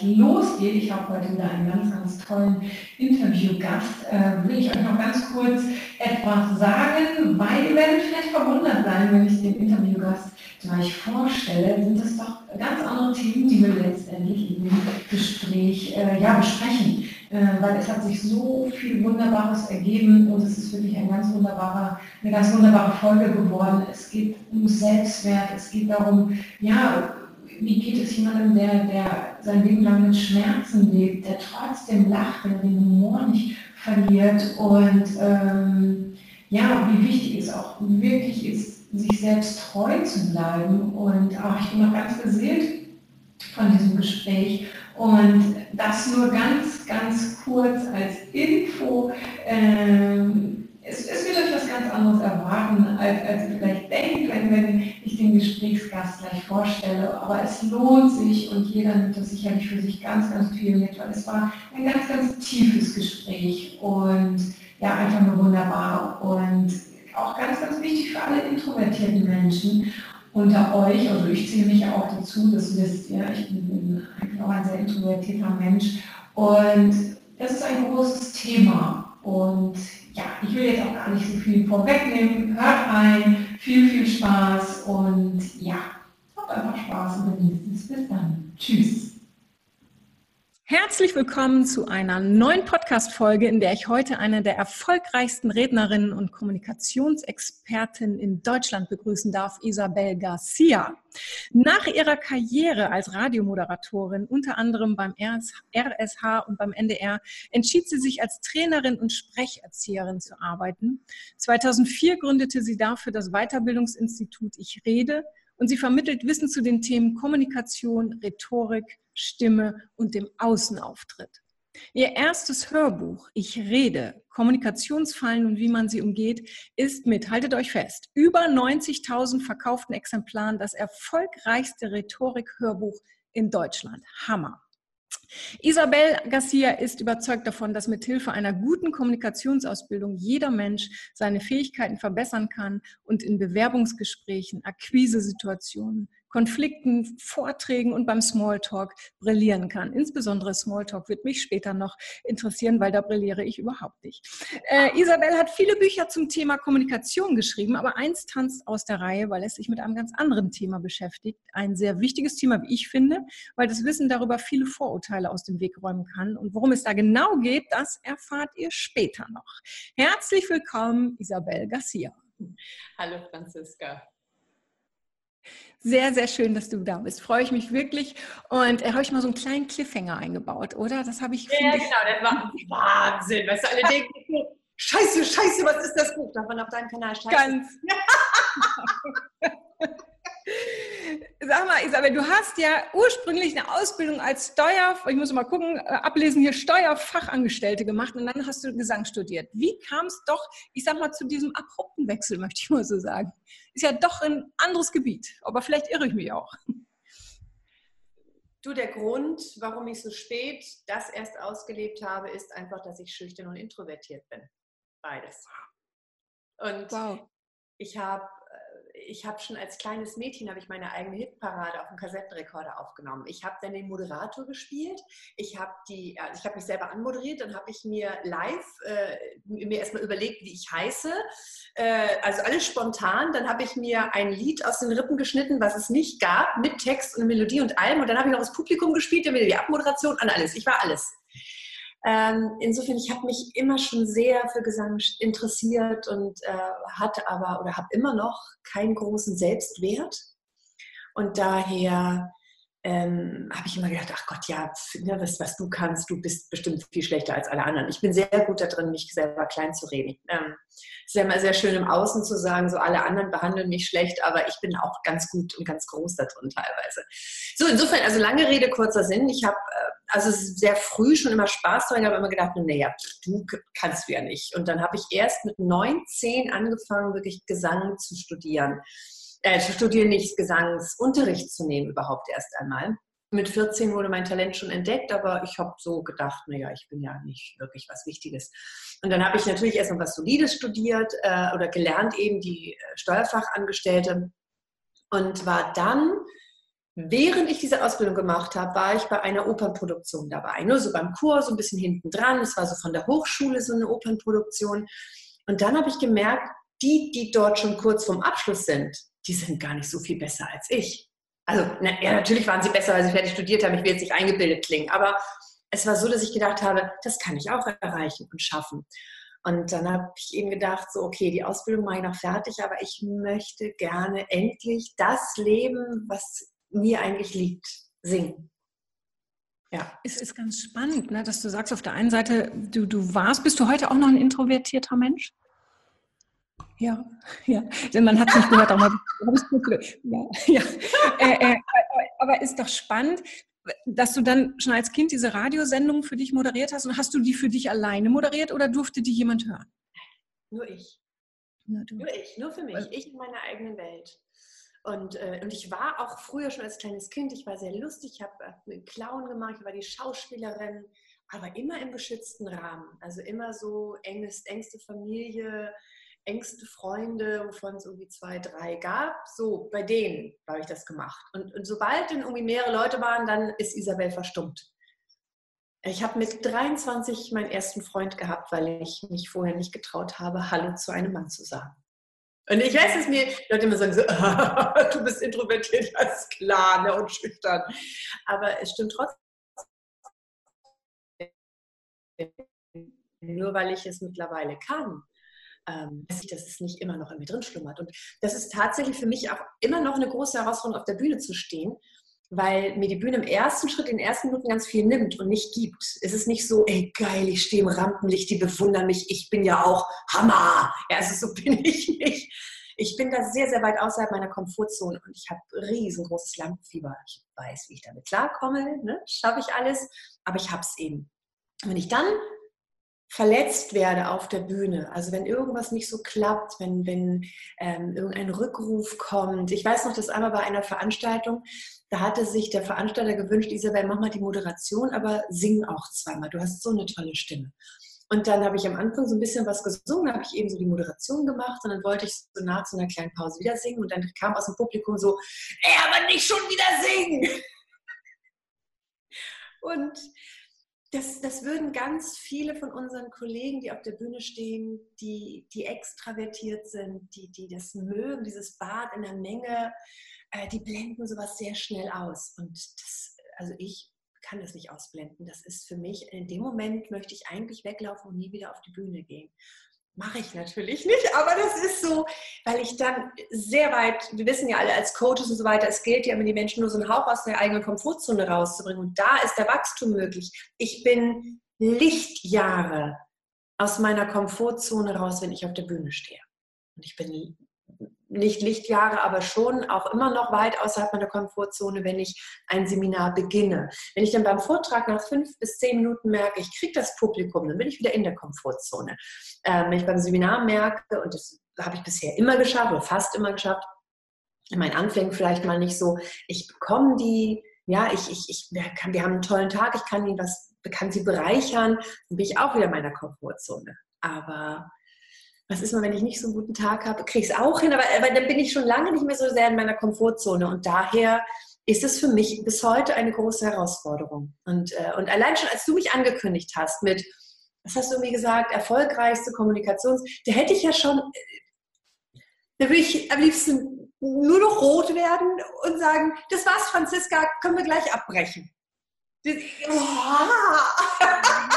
gleich losgeht, ich habe heute wieder einen ganz, ganz tollen Interviewgast, äh, will ich euch noch ganz kurz etwas sagen, weil ihr werdet vielleicht verwundert sein, wenn ich den Interviewgast gleich vorstelle, sind es doch ganz andere Themen, die wir letztendlich dem Gespräch äh, ja, besprechen. Äh, weil es hat sich so viel Wunderbares ergeben und es ist wirklich ein ganz eine ganz wunderbare Folge geworden. Es geht um Selbstwert, es geht darum, ja, wie geht es jemandem, der, der sein Leben lang mit Schmerzen lebt, der trotzdem lacht, der den Humor nicht verliert und ähm, ja, wie wichtig es auch wirklich ist, sich selbst treu zu bleiben. Und auch ich bin noch ganz beseelt von diesem Gespräch. Und das nur ganz, ganz kurz als Info. Ähm, es, es, wird euch was ganz anderes erwarten, als, als ihr vielleicht denkt, wenn, wenn ich den Gesprächsgast gleich vorstelle. Aber es lohnt sich und jeder nimmt das sicherlich für sich ganz, ganz viel mit, weil es war ein ganz, ganz tiefes Gespräch und ja, einfach nur wunderbar und auch ganz, ganz wichtig für alle introvertierten Menschen unter euch, also ich zähle mich auch dazu, das wisst ihr, ich bin eigentlich auch ein sehr introvertierter Mensch und das ist ein großes Thema und ja, ich will jetzt auch gar nicht so viel vorwegnehmen, hört rein, viel, viel Spaß und ja, habt einfach Spaß und genießt es. Bis dann. Tschüss. Herzlich willkommen zu einer neuen Podcast-Folge, in der ich heute eine der erfolgreichsten Rednerinnen und Kommunikationsexpertinnen in Deutschland begrüßen darf, Isabel Garcia. Nach ihrer Karriere als Radiomoderatorin, unter anderem beim RSH und beim NDR, entschied sie sich als Trainerin und Sprecherzieherin zu arbeiten. 2004 gründete sie dafür das Weiterbildungsinstitut Ich Rede und sie vermittelt Wissen zu den Themen Kommunikation, Rhetorik, Stimme und dem Außenauftritt. Ihr erstes Hörbuch, Ich rede, Kommunikationsfallen und wie man sie umgeht, ist mit, haltet euch fest, über 90.000 verkauften Exemplaren das erfolgreichste Rhetorik-Hörbuch in Deutschland. Hammer. Isabel Garcia ist überzeugt davon, dass mit Hilfe einer guten Kommunikationsausbildung jeder Mensch seine Fähigkeiten verbessern kann und in Bewerbungsgesprächen, Akquisesituationen, Konflikten, Vorträgen und beim Smalltalk brillieren kann. Insbesondere Smalltalk wird mich später noch interessieren, weil da brilliere ich überhaupt nicht. Äh, Isabel hat viele Bücher zum Thema Kommunikation geschrieben, aber eins tanzt aus der Reihe, weil es sich mit einem ganz anderen Thema beschäftigt. Ein sehr wichtiges Thema, wie ich finde, weil das Wissen darüber viele Vorurteile aus dem Weg räumen kann. Und worum es da genau geht, das erfahrt ihr später noch. Herzlich willkommen, Isabel Garcia. Hallo Franziska. Sehr, sehr schön, dass du da bist. Freue ich mich wirklich. Und äh, habe ich mal so einen kleinen Cliffhanger eingebaut, oder? Das habe ich. Ja, genau, das war Wahnsinn. Weißt du, alle denken, Scheiße, Scheiße, was ist das Buch? Darf man auf deinem Kanal Scheiße? Ganz. Sag mal, Isabel, du hast ja ursprünglich eine Ausbildung als Steuer, ich muss mal gucken, äh, ablesen hier Steuerfachangestellte gemacht und dann hast du Gesang studiert. Wie kam es doch, ich sag mal, zu diesem abrupten Wechsel, möchte ich mal so sagen? Ist ja doch ein anderes Gebiet, aber vielleicht irre ich mich auch. Du, der Grund, warum ich so spät das erst ausgelebt habe, ist einfach, dass ich schüchtern und introvertiert bin. Beides. Und wow. ich habe ich habe schon als kleines Mädchen habe ich meine eigene Hitparade auf dem Kassettenrekorder aufgenommen. Ich habe dann den Moderator gespielt. Ich habe die, ich habe mich selber anmoderiert. Dann habe ich mir live äh, mir erstmal überlegt, wie ich heiße. Äh, also alles spontan. Dann habe ich mir ein Lied aus den Rippen geschnitten, was es nicht gab, mit Text und Melodie und allem. Und dann habe ich noch das Publikum gespielt, dann wieder die Abmoderation an alles. Ich war alles. Ähm, insofern, ich habe mich immer schon sehr für Gesang interessiert und äh, hatte aber oder habe immer noch keinen großen Selbstwert. Und daher ähm, habe ich immer gedacht, ach Gott, ja, ne, was, was du kannst, du bist bestimmt viel schlechter als alle anderen. Ich bin sehr gut darin, mich selber klein zu reden. Ähm, es ist ja immer sehr schön im Außen zu sagen, so alle anderen behandeln mich schlecht, aber ich bin auch ganz gut und ganz groß da drin teilweise. So, insofern, also lange Rede, kurzer Sinn. Ich habe äh, also sehr früh schon immer Spaß daran, aber immer gedacht, naja, du kannst du ja nicht. Und dann habe ich erst mit 19 angefangen, wirklich Gesang zu studieren äh, nicht Gesangsunterricht zu nehmen überhaupt erst einmal. Mit 14 wurde mein Talent schon entdeckt, aber ich habe so gedacht, naja, ich bin ja nicht wirklich was Wichtiges. Und dann habe ich natürlich erst mal was Solides studiert äh, oder gelernt, eben die äh, Steuerfachangestellte und war dann Während ich diese Ausbildung gemacht habe, war ich bei einer Opernproduktion dabei. Nur so beim Chor, so ein bisschen hinten dran. Es war so von der Hochschule so eine Opernproduktion. Und dann habe ich gemerkt, die, die dort schon kurz vorm Abschluss sind, die sind gar nicht so viel besser als ich. Also, na, ja, natürlich waren sie besser, weil sie fertig studiert haben. Ich will jetzt nicht eingebildet klingen, aber es war so, dass ich gedacht habe, das kann ich auch erreichen und schaffen. Und dann habe ich eben gedacht, so, okay, die Ausbildung mache ich noch fertig, aber ich möchte gerne endlich das leben, was mir eigentlich liegt, singen. Ja. Es ist ganz spannend, ne, dass du sagst, auf der einen Seite, du, du warst, bist du heute auch noch ein introvertierter Mensch? Ja, ja. Denn man hat es nicht gehört, aber ja, ja. Äh, äh, aber ist doch spannend, dass du dann schon als Kind diese Radiosendung für dich moderiert hast und hast du die für dich alleine moderiert oder durfte die jemand hören? Nur ich. Nur, nur ich, nur für mich. Ich in meiner eigenen Welt. Und, äh, und ich war auch früher schon als kleines Kind, ich war sehr lustig, ich habe äh, Clown gemacht, ich war die Schauspielerin, aber immer im geschützten Rahmen. Also immer so engest, engste Familie, engste Freunde, wovon es irgendwie zwei, drei gab, so bei denen habe ich das gemacht. Und, und sobald dann irgendwie mehrere Leute waren, dann ist Isabel verstummt. Ich habe mit 23 meinen ersten Freund gehabt, weil ich mich vorher nicht getraut habe, Hallo zu einem Mann zu sagen. Und ich weiß, dass mir Leute immer sagen so, du bist introvertiert, ist klar, ne, und schüchtern. Aber es stimmt trotzdem. Nur weil ich es mittlerweile kann, ähm, dass es nicht immer noch in mir drin schlummert. Und das ist tatsächlich für mich auch immer noch eine große Herausforderung, auf der Bühne zu stehen, weil mir die Bühne im ersten Schritt, in den ersten Minuten ganz viel nimmt und nicht gibt. Es ist nicht so, ey geil, ich stehe im Rampenlicht, die bewundern mich, ich bin ja auch Hammer. Ja, also so bin ich nicht. Ich bin da sehr, sehr weit außerhalb meiner Komfortzone und ich habe riesengroßes Lampenfieber. Ich weiß, wie ich damit klarkomme, ne? schaffe ich alles, aber ich habe es eben. Wenn ich dann verletzt werde auf der Bühne, also wenn irgendwas nicht so klappt, wenn, wenn ähm, irgendein Rückruf kommt. Ich weiß noch, dass einmal bei einer Veranstaltung, da hatte sich der Veranstalter gewünscht, Isabel, mach mal die Moderation, aber sing auch zweimal. Du hast so eine tolle Stimme. Und dann habe ich am Anfang so ein bisschen was gesungen, habe ich eben so die Moderation gemacht und dann wollte ich so nach so einer kleinen Pause wieder singen und dann kam aus dem Publikum so, ey, aber nicht schon wieder singen! Und das, das würden ganz viele von unseren Kollegen, die auf der Bühne stehen, die, die extravertiert sind, die, die das mögen, dieses Bad in der Menge, äh, die blenden sowas sehr schnell aus. Und das, also ich kann das nicht ausblenden. Das ist für mich, in dem Moment möchte ich eigentlich weglaufen und nie wieder auf die Bühne gehen. Mache ich natürlich nicht, aber das ist so, weil ich dann sehr weit, wir wissen ja alle als Coaches und so weiter, es gilt ja immer, die Menschen nur so einen Hauch aus der eigenen Komfortzone rauszubringen. Und da ist der Wachstum möglich. Ich bin Lichtjahre aus meiner Komfortzone raus, wenn ich auf der Bühne stehe. Und ich bin nicht Lichtjahre, aber schon auch immer noch weit außerhalb meiner Komfortzone, wenn ich ein Seminar beginne. Wenn ich dann beim Vortrag nach fünf bis zehn Minuten merke, ich kriege das Publikum, dann bin ich wieder in der Komfortzone. Ähm, wenn ich beim Seminar merke, und das habe ich bisher immer geschafft oder fast immer geschafft, in meinen Anfängen vielleicht mal nicht so, ich bekomme die, ja, ich, ich, ich wir, kann, wir haben einen tollen Tag, ich kann ihnen was, kann sie bereichern, dann bin ich auch wieder in meiner Komfortzone. Aber was ist mal, wenn ich nicht so einen guten Tag habe? Kriege ich es auch hin, aber, aber dann bin ich schon lange nicht mehr so sehr in meiner Komfortzone. Und daher ist es für mich bis heute eine große Herausforderung. Und, äh, und allein schon, als du mich angekündigt hast mit, was hast du irgendwie gesagt, erfolgreichste Kommunikations, da hätte ich ja schon, äh, da würde ich am liebsten nur noch rot werden und sagen, das war's, Franziska, können wir gleich abbrechen. Das, oh.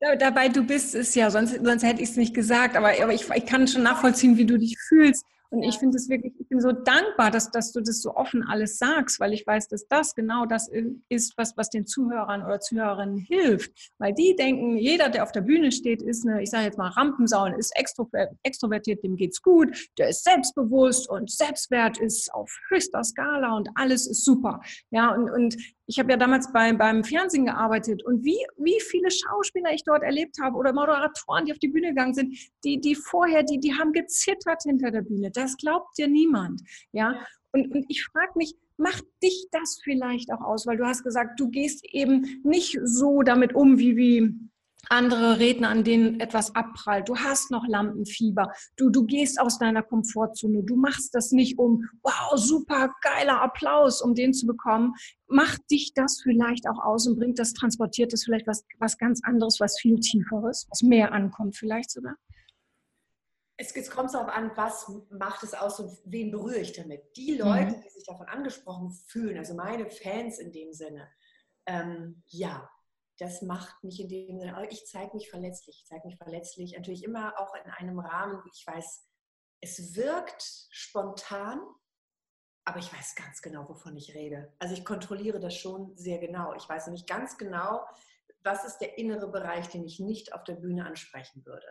Dabei du bist es ja, sonst, sonst hätte ich es nicht gesagt, aber, aber ich, ich kann schon nachvollziehen, wie du dich fühlst. Und ich finde es wirklich, ich bin so dankbar, dass, dass du das so offen alles sagst, weil ich weiß, dass das genau das ist, was, was den Zuhörern oder Zuhörerinnen hilft. Weil die denken, jeder, der auf der Bühne steht, ist eine, ich sage jetzt mal, Rampensau und ist extrovertiert, dem geht's gut, der ist selbstbewusst und Selbstwert ist auf höchster Skala und alles ist super. Ja, und, und ich habe ja damals bei, beim Fernsehen gearbeitet und wie, wie viele Schauspieler ich dort erlebt habe oder Moderatoren, die auf die Bühne gegangen sind, die, die vorher, die, die haben gezittert hinter der Bühne. Das glaubt dir niemand. Ja. Und, und ich frage mich, macht dich das vielleicht auch aus? Weil du hast gesagt, du gehst eben nicht so damit um, wie, wie andere Redner, an denen etwas abprallt. Du hast noch Lampenfieber. Du, du gehst aus deiner Komfortzone. Du machst das nicht um, wow, super geiler Applaus, um den zu bekommen. Macht dich das vielleicht auch aus und bringt das, transportiert das vielleicht was, was ganz anderes, was viel tieferes, was mehr ankommt vielleicht sogar? Es, es kommt darauf an, was macht es aus und wen berühre ich damit. Die Leute, mhm. die sich davon angesprochen fühlen, also meine Fans in dem Sinne, ähm, ja, das macht mich in dem Sinne, ich zeige mich verletzlich, ich zeige mich verletzlich, natürlich immer auch in einem Rahmen, wo ich weiß, es wirkt spontan, aber ich weiß ganz genau, wovon ich rede. Also ich kontrolliere das schon sehr genau. Ich weiß nämlich ganz genau, was ist der innere Bereich, den ich nicht auf der Bühne ansprechen würde.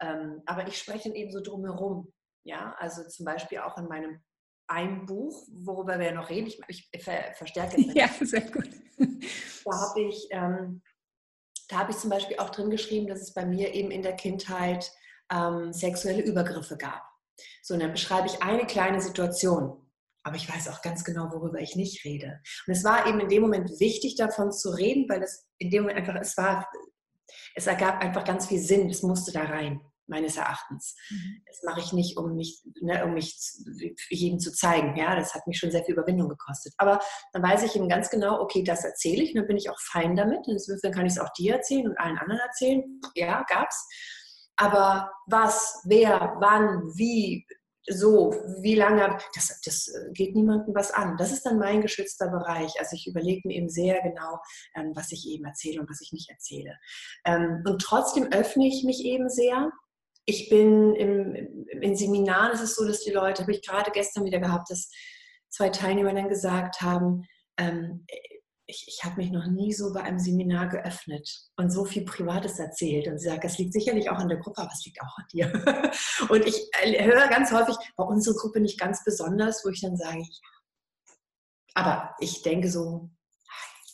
Ähm, aber ich spreche eben so drumherum. Ja, also zum Beispiel auch in meinem ein Buch, worüber wir ja noch reden. Ich, ich ver, verstärke es. Ja, sehr gut. Da habe ich, ähm, da ich zum Beispiel auch drin geschrieben, dass es bei mir eben in der Kindheit ähm, sexuelle Übergriffe gab. So, und dann beschreibe ich eine kleine Situation. Aber ich weiß auch ganz genau, worüber ich nicht rede. Und es war eben in dem Moment wichtig, davon zu reden, weil es in dem Moment einfach, es war, es ergab einfach ganz viel Sinn, es musste da rein meines Erachtens. Mhm. Das mache ich nicht, um mich, ne, um mich jedem zu zeigen. Ja, das hat mich schon sehr viel Überwindung gekostet. Aber dann weiß ich eben ganz genau, okay, das erzähle ich und dann bin ich auch fein damit. Insofern kann ich es auch dir erzählen und allen anderen erzählen. Ja, gab's. Aber was, wer, wann, wie, so, wie lange, das, das geht niemandem was an. Das ist dann mein geschützter Bereich. Also ich überlege mir eben sehr genau, ähm, was ich eben erzähle und was ich nicht erzähle. Ähm, und trotzdem öffne ich mich eben sehr ich bin im, in Seminaren, ist es so, dass die Leute, habe ich gerade gestern wieder gehabt, dass zwei Teilnehmer dann gesagt haben, ähm, ich, ich habe mich noch nie so bei einem Seminar geöffnet und so viel Privates erzählt. Und sie sagt, das liegt sicherlich auch an der Gruppe, aber es liegt auch an dir. und ich äh, höre ganz häufig, war unsere Gruppe nicht ganz besonders, wo ich dann sage, ja. Aber ich denke so,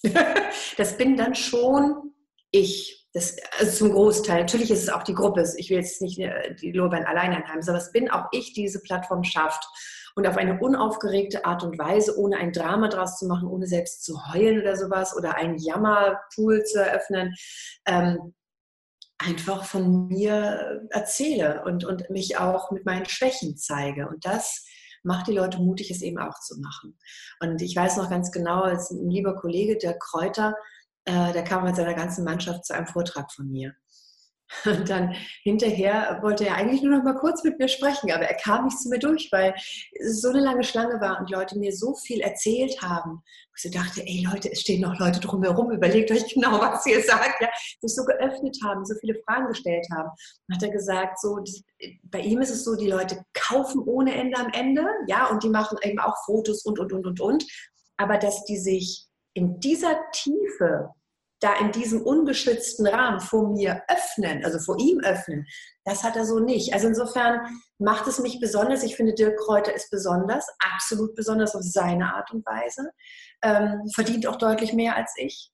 das bin dann schon ich das, also zum Großteil, natürlich ist es auch die Gruppe, ich will jetzt nicht äh, die Lorbeeren allein anheimen, aber es bin auch ich, die diese Plattform schafft. Und auf eine unaufgeregte Art und Weise, ohne ein Drama draus zu machen, ohne selbst zu heulen oder sowas oder einen Jammerpool zu eröffnen, ähm, einfach von mir erzähle und, und mich auch mit meinen Schwächen zeige. Und das macht die Leute mutig, es eben auch zu machen. Und ich weiß noch ganz genau, als ein lieber Kollege, der Kräuter, äh, der kam mit seiner ganzen Mannschaft zu einem Vortrag von mir. Und dann hinterher wollte er eigentlich nur noch mal kurz mit mir sprechen, aber er kam nicht zu mir durch, weil es so eine lange Schlange war und Leute mir so viel erzählt haben. Ich so dachte, ey Leute, es stehen noch Leute drumherum, überlegt euch genau, was ihr sagt. Ja, sich so geöffnet haben, so viele Fragen gestellt haben. Dann hat er gesagt, so, bei ihm ist es so, die Leute kaufen ohne Ende am Ende, ja, und die machen eben auch Fotos und, und, und, und, und. Aber dass die sich in dieser Tiefe, da in diesem ungeschützten Rahmen vor mir öffnen, also vor ihm öffnen, das hat er so nicht. Also insofern macht es mich besonders. Ich finde, Dirk Kräuter ist besonders, absolut besonders auf seine Art und Weise. Ähm, verdient auch deutlich mehr als ich.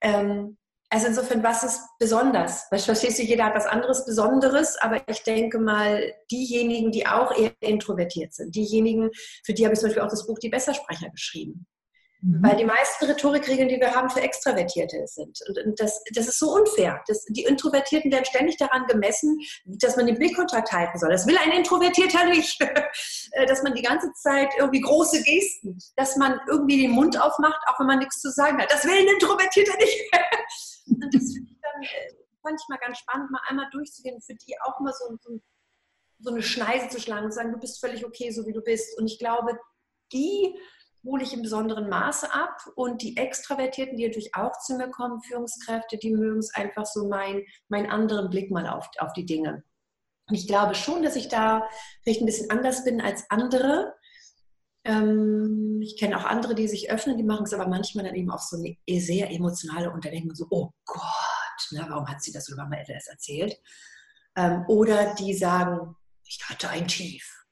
Ähm, also insofern, was ist besonders? Verstehst du, jeder hat was anderes Besonderes, aber ich denke mal, diejenigen, die auch eher introvertiert sind, diejenigen, für die habe ich zum Beispiel auch das Buch Die Bessersprecher geschrieben. Mhm. Weil die meisten Rhetorikregeln, die wir haben, für Extravertierte sind. Und, das, das ist so unfair. Das, die Introvertierten werden ständig daran gemessen, dass man den Blickkontakt halten soll. Das will ein Introvertierter nicht. Äh, dass man die ganze Zeit irgendwie große Gesten, dass man irgendwie den Mund aufmacht, auch wenn man nichts zu sagen hat. Das will ein Introvertierter nicht. und das ich dann äh, manchmal ganz spannend, mal einmal durchzugehen, für die auch mal so, so, so eine Schneise zu schlagen und zu sagen, du bist völlig okay, so wie du bist. Und ich glaube, die hole ich im besonderen Maße ab. Und die Extravertierten, die natürlich auch zu mir kommen, Führungskräfte, die mögen es einfach so mein, meinen anderen Blick mal auf, auf die Dinge. Und ich glaube schon, dass ich da vielleicht ein bisschen anders bin als andere. Ähm, ich kenne auch andere, die sich öffnen, die machen es aber manchmal dann eben auch so eine sehr emotionale man so, oh Gott, na, warum hat sie das oder warum hat er das erzählt? Ähm, oder die sagen, ich hatte ein Tief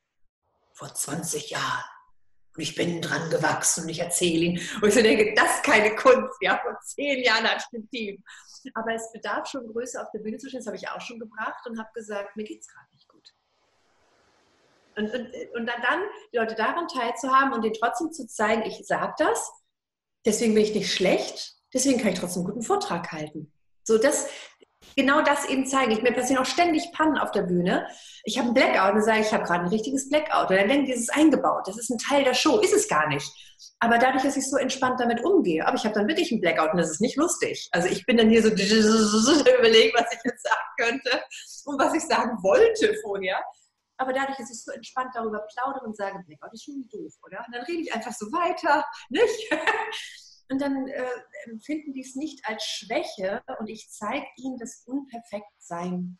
vor 20 Jahren ich bin dran gewachsen und ich erzähle ihn. Und ich so denke, das ist keine Kunst, ja, vor zehn Jahren hatte ich ein Tief. Aber es bedarf schon Größe auf der Bühne zu stehen, das habe ich auch schon gebracht und habe gesagt, mir geht es gerade nicht gut. Und, und, und dann, dann die Leute daran teilzuhaben und denen trotzdem zu zeigen, ich sage das, deswegen bin ich nicht schlecht, deswegen kann ich trotzdem einen guten Vortrag halten. So, das, genau das eben zeigen. Ich, mir passieren auch ständig Pannen auf der Bühne. Ich habe einen Blackout und sage, ich habe gerade ein richtiges Blackout. Und dann denken die, das ist eingebaut. Das ist ein Teil der Show. Ist es gar nicht. Aber dadurch, dass ich so entspannt damit umgehe, aber ich habe dann wirklich einen Blackout und das ist nicht lustig. Also ich bin dann hier so überlegen, was ich jetzt sagen könnte und was ich sagen wollte vorher. Aber dadurch, dass ich so entspannt darüber plaudere und sage, Blackout ist schon doof, oder? Und dann rede ich einfach so weiter, nicht? Und dann äh, empfinden die es nicht als Schwäche und ich zeige ihnen das Unperfektsein.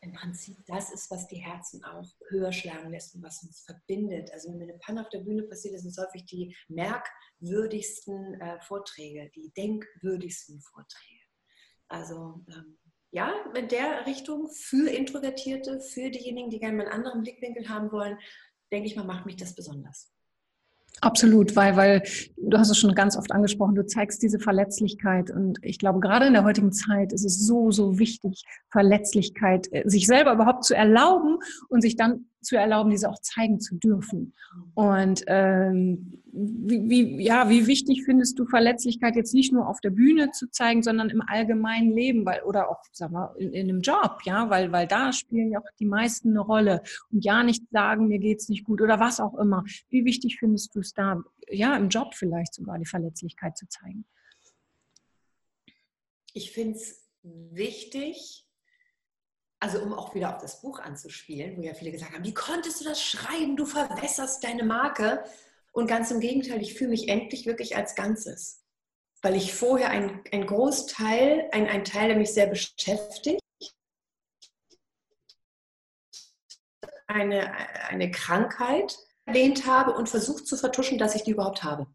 Im Prinzip das ist, was die Herzen auch höher schlagen lässt und was uns verbindet. Also wenn mir eine Panne auf der Bühne passiert, sind es häufig die merkwürdigsten äh, Vorträge, die denkwürdigsten Vorträge. Also ähm, ja, in der Richtung für Introvertierte, für diejenigen, die gerne mal einen anderen Blickwinkel haben wollen, denke ich mal, macht mich das besonders. Absolut, weil, weil du hast es schon ganz oft angesprochen, du zeigst diese Verletzlichkeit und ich glaube, gerade in der heutigen Zeit ist es so, so wichtig, Verletzlichkeit, äh, sich selber überhaupt zu erlauben und sich dann zu erlauben, diese auch zeigen zu dürfen. Und ähm, wie, wie, ja, wie wichtig findest du Verletzlichkeit jetzt nicht nur auf der Bühne zu zeigen, sondern im allgemeinen Leben, weil oder auch, sag mal, in, in einem Job, ja, weil, weil da spielen ja auch die meisten eine Rolle und ja nicht sagen, mir geht's nicht gut oder was auch immer. Wie wichtig findest du es da, ja, im Job vielleicht sogar die Verletzlichkeit zu zeigen? Ich finde es wichtig, also um auch wieder auf das Buch anzuspielen, wo ja viele gesagt haben, wie konntest du das schreiben? Du verwässerst deine Marke. Und ganz im Gegenteil, ich fühle mich endlich wirklich als Ganzes. Weil ich vorher ein, ein Großteil, ein, ein Teil, der mich sehr beschäftigt, eine, eine Krankheit erwähnt habe und versucht zu vertuschen, dass ich die überhaupt habe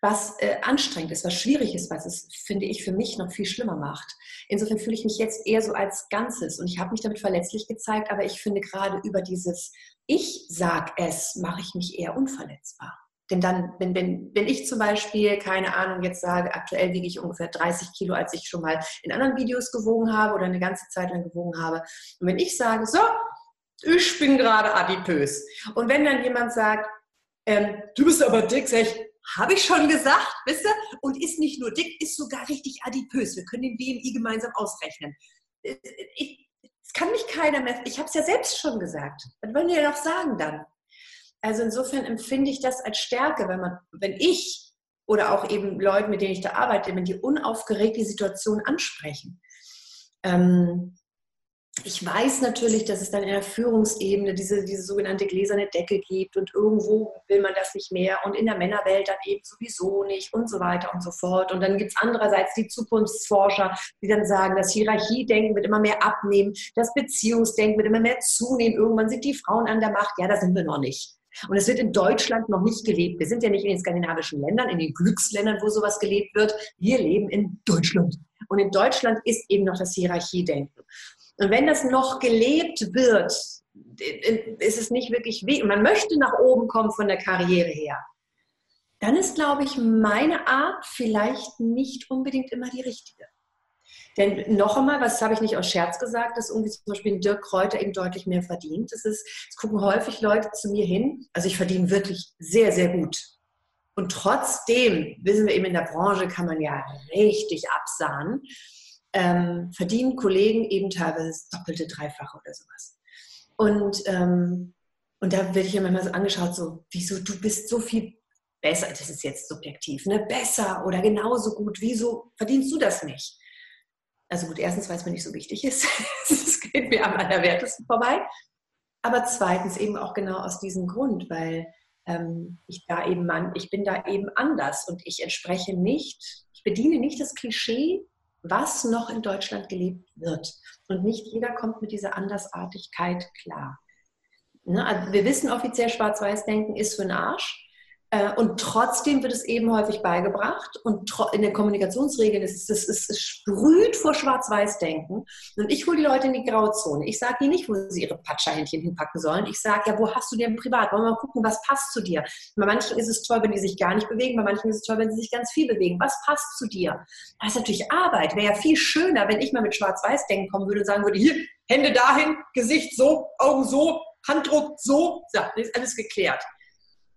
was äh, anstrengend ist, was schwierig ist, was es, finde ich, für mich noch viel schlimmer macht. Insofern fühle ich mich jetzt eher so als Ganzes und ich habe mich damit verletzlich gezeigt, aber ich finde gerade über dieses Ich sag es, mache ich mich eher unverletzbar. Denn dann, wenn, wenn, wenn ich zum Beispiel, keine Ahnung, jetzt sage, aktuell wiege ich ungefähr 30 Kilo, als ich schon mal in anderen Videos gewogen habe oder eine ganze Zeit lang gewogen habe. Und wenn ich sage, so, ich bin gerade adipös. Und wenn dann jemand sagt, ähm, du bist aber dick, sag ich, habe ich schon gesagt, wisst ihr? Und ist nicht nur dick, ist sogar richtig adipös. Wir können den BMI gemeinsam ausrechnen. Äh, ich, das kann mich keiner mehr. Ich habe es ja selbst schon gesagt. Was wollen die ja noch sagen dann? Also insofern empfinde ich das als Stärke, wenn man, wenn ich oder auch eben Leute, mit denen ich da arbeite, wenn die unaufgeregt die Situation ansprechen. Ähm, ich weiß natürlich, dass es dann in der Führungsebene diese, diese sogenannte gläserne Decke gibt und irgendwo will man das nicht mehr und in der Männerwelt dann eben sowieso nicht und so weiter und so fort. Und dann gibt es andererseits die Zukunftsforscher, die dann sagen, das Hierarchiedenken wird immer mehr abnehmen, das Beziehungsdenken wird immer mehr zunehmen. Irgendwann sind die Frauen an der Macht. Ja, da sind wir noch nicht. Und es wird in Deutschland noch nicht gelebt. Wir sind ja nicht in den skandinavischen Ländern, in den Glücksländern, wo sowas gelebt wird. Wir leben in Deutschland. Und in Deutschland ist eben noch das Hierarchiedenken. Und wenn das noch gelebt wird, ist es nicht wirklich. Und man möchte nach oben kommen von der Karriere her. Dann ist, glaube ich, meine Art vielleicht nicht unbedingt immer die richtige. Denn noch einmal, was habe ich nicht aus Scherz gesagt, dass irgendwie zum Beispiel Dirk Kräuter eben deutlich mehr verdient. Das ist, es gucken häufig Leute zu mir hin. Also ich verdiene wirklich sehr, sehr gut. Und trotzdem, wissen wir eben in der Branche, kann man ja richtig absahnen ähm, verdienen Kollegen eben teilweise das doppelte, dreifache oder sowas. Und, ähm, und da werde ich ja manchmal so angeschaut, so, wieso, du bist so viel besser, das ist jetzt subjektiv, ne? besser oder genauso gut, wieso verdienst du das nicht? Also gut, erstens, weil es mir nicht so wichtig ist, es geht mir am allerwertesten vorbei, aber zweitens eben auch genau aus diesem Grund, weil ähm, ich da eben, ich bin da eben anders und ich entspreche nicht, ich bediene nicht das Klischee was noch in Deutschland gelebt wird. Und nicht jeder kommt mit dieser Andersartigkeit klar. Ne? Also wir wissen offiziell, Schwarz-Weiß-Denken ist für den Arsch. Äh, und trotzdem wird es eben häufig beigebracht. Und in den Kommunikationsregeln ist es, es, sprüht vor Schwarz-Weiß-Denken. Und ich hole die Leute in die Grauzone. Ich sage ihnen nicht, wo sie ihre Patscherhändchen hinpacken sollen. Ich sage, ja, wo hast du denn privat? Wollen wir mal gucken, was passt zu dir? Bei manchen ist es toll, wenn die sich gar nicht bewegen. Bei manchen ist es toll, wenn sie sich ganz viel bewegen. Was passt zu dir? Das ist natürlich Arbeit. Wäre ja viel schöner, wenn ich mal mit Schwarz-Weiß-Denken kommen würde und sagen würde, hier, Hände dahin, Gesicht so, Augen so, Handdruck so. So, ist alles geklärt.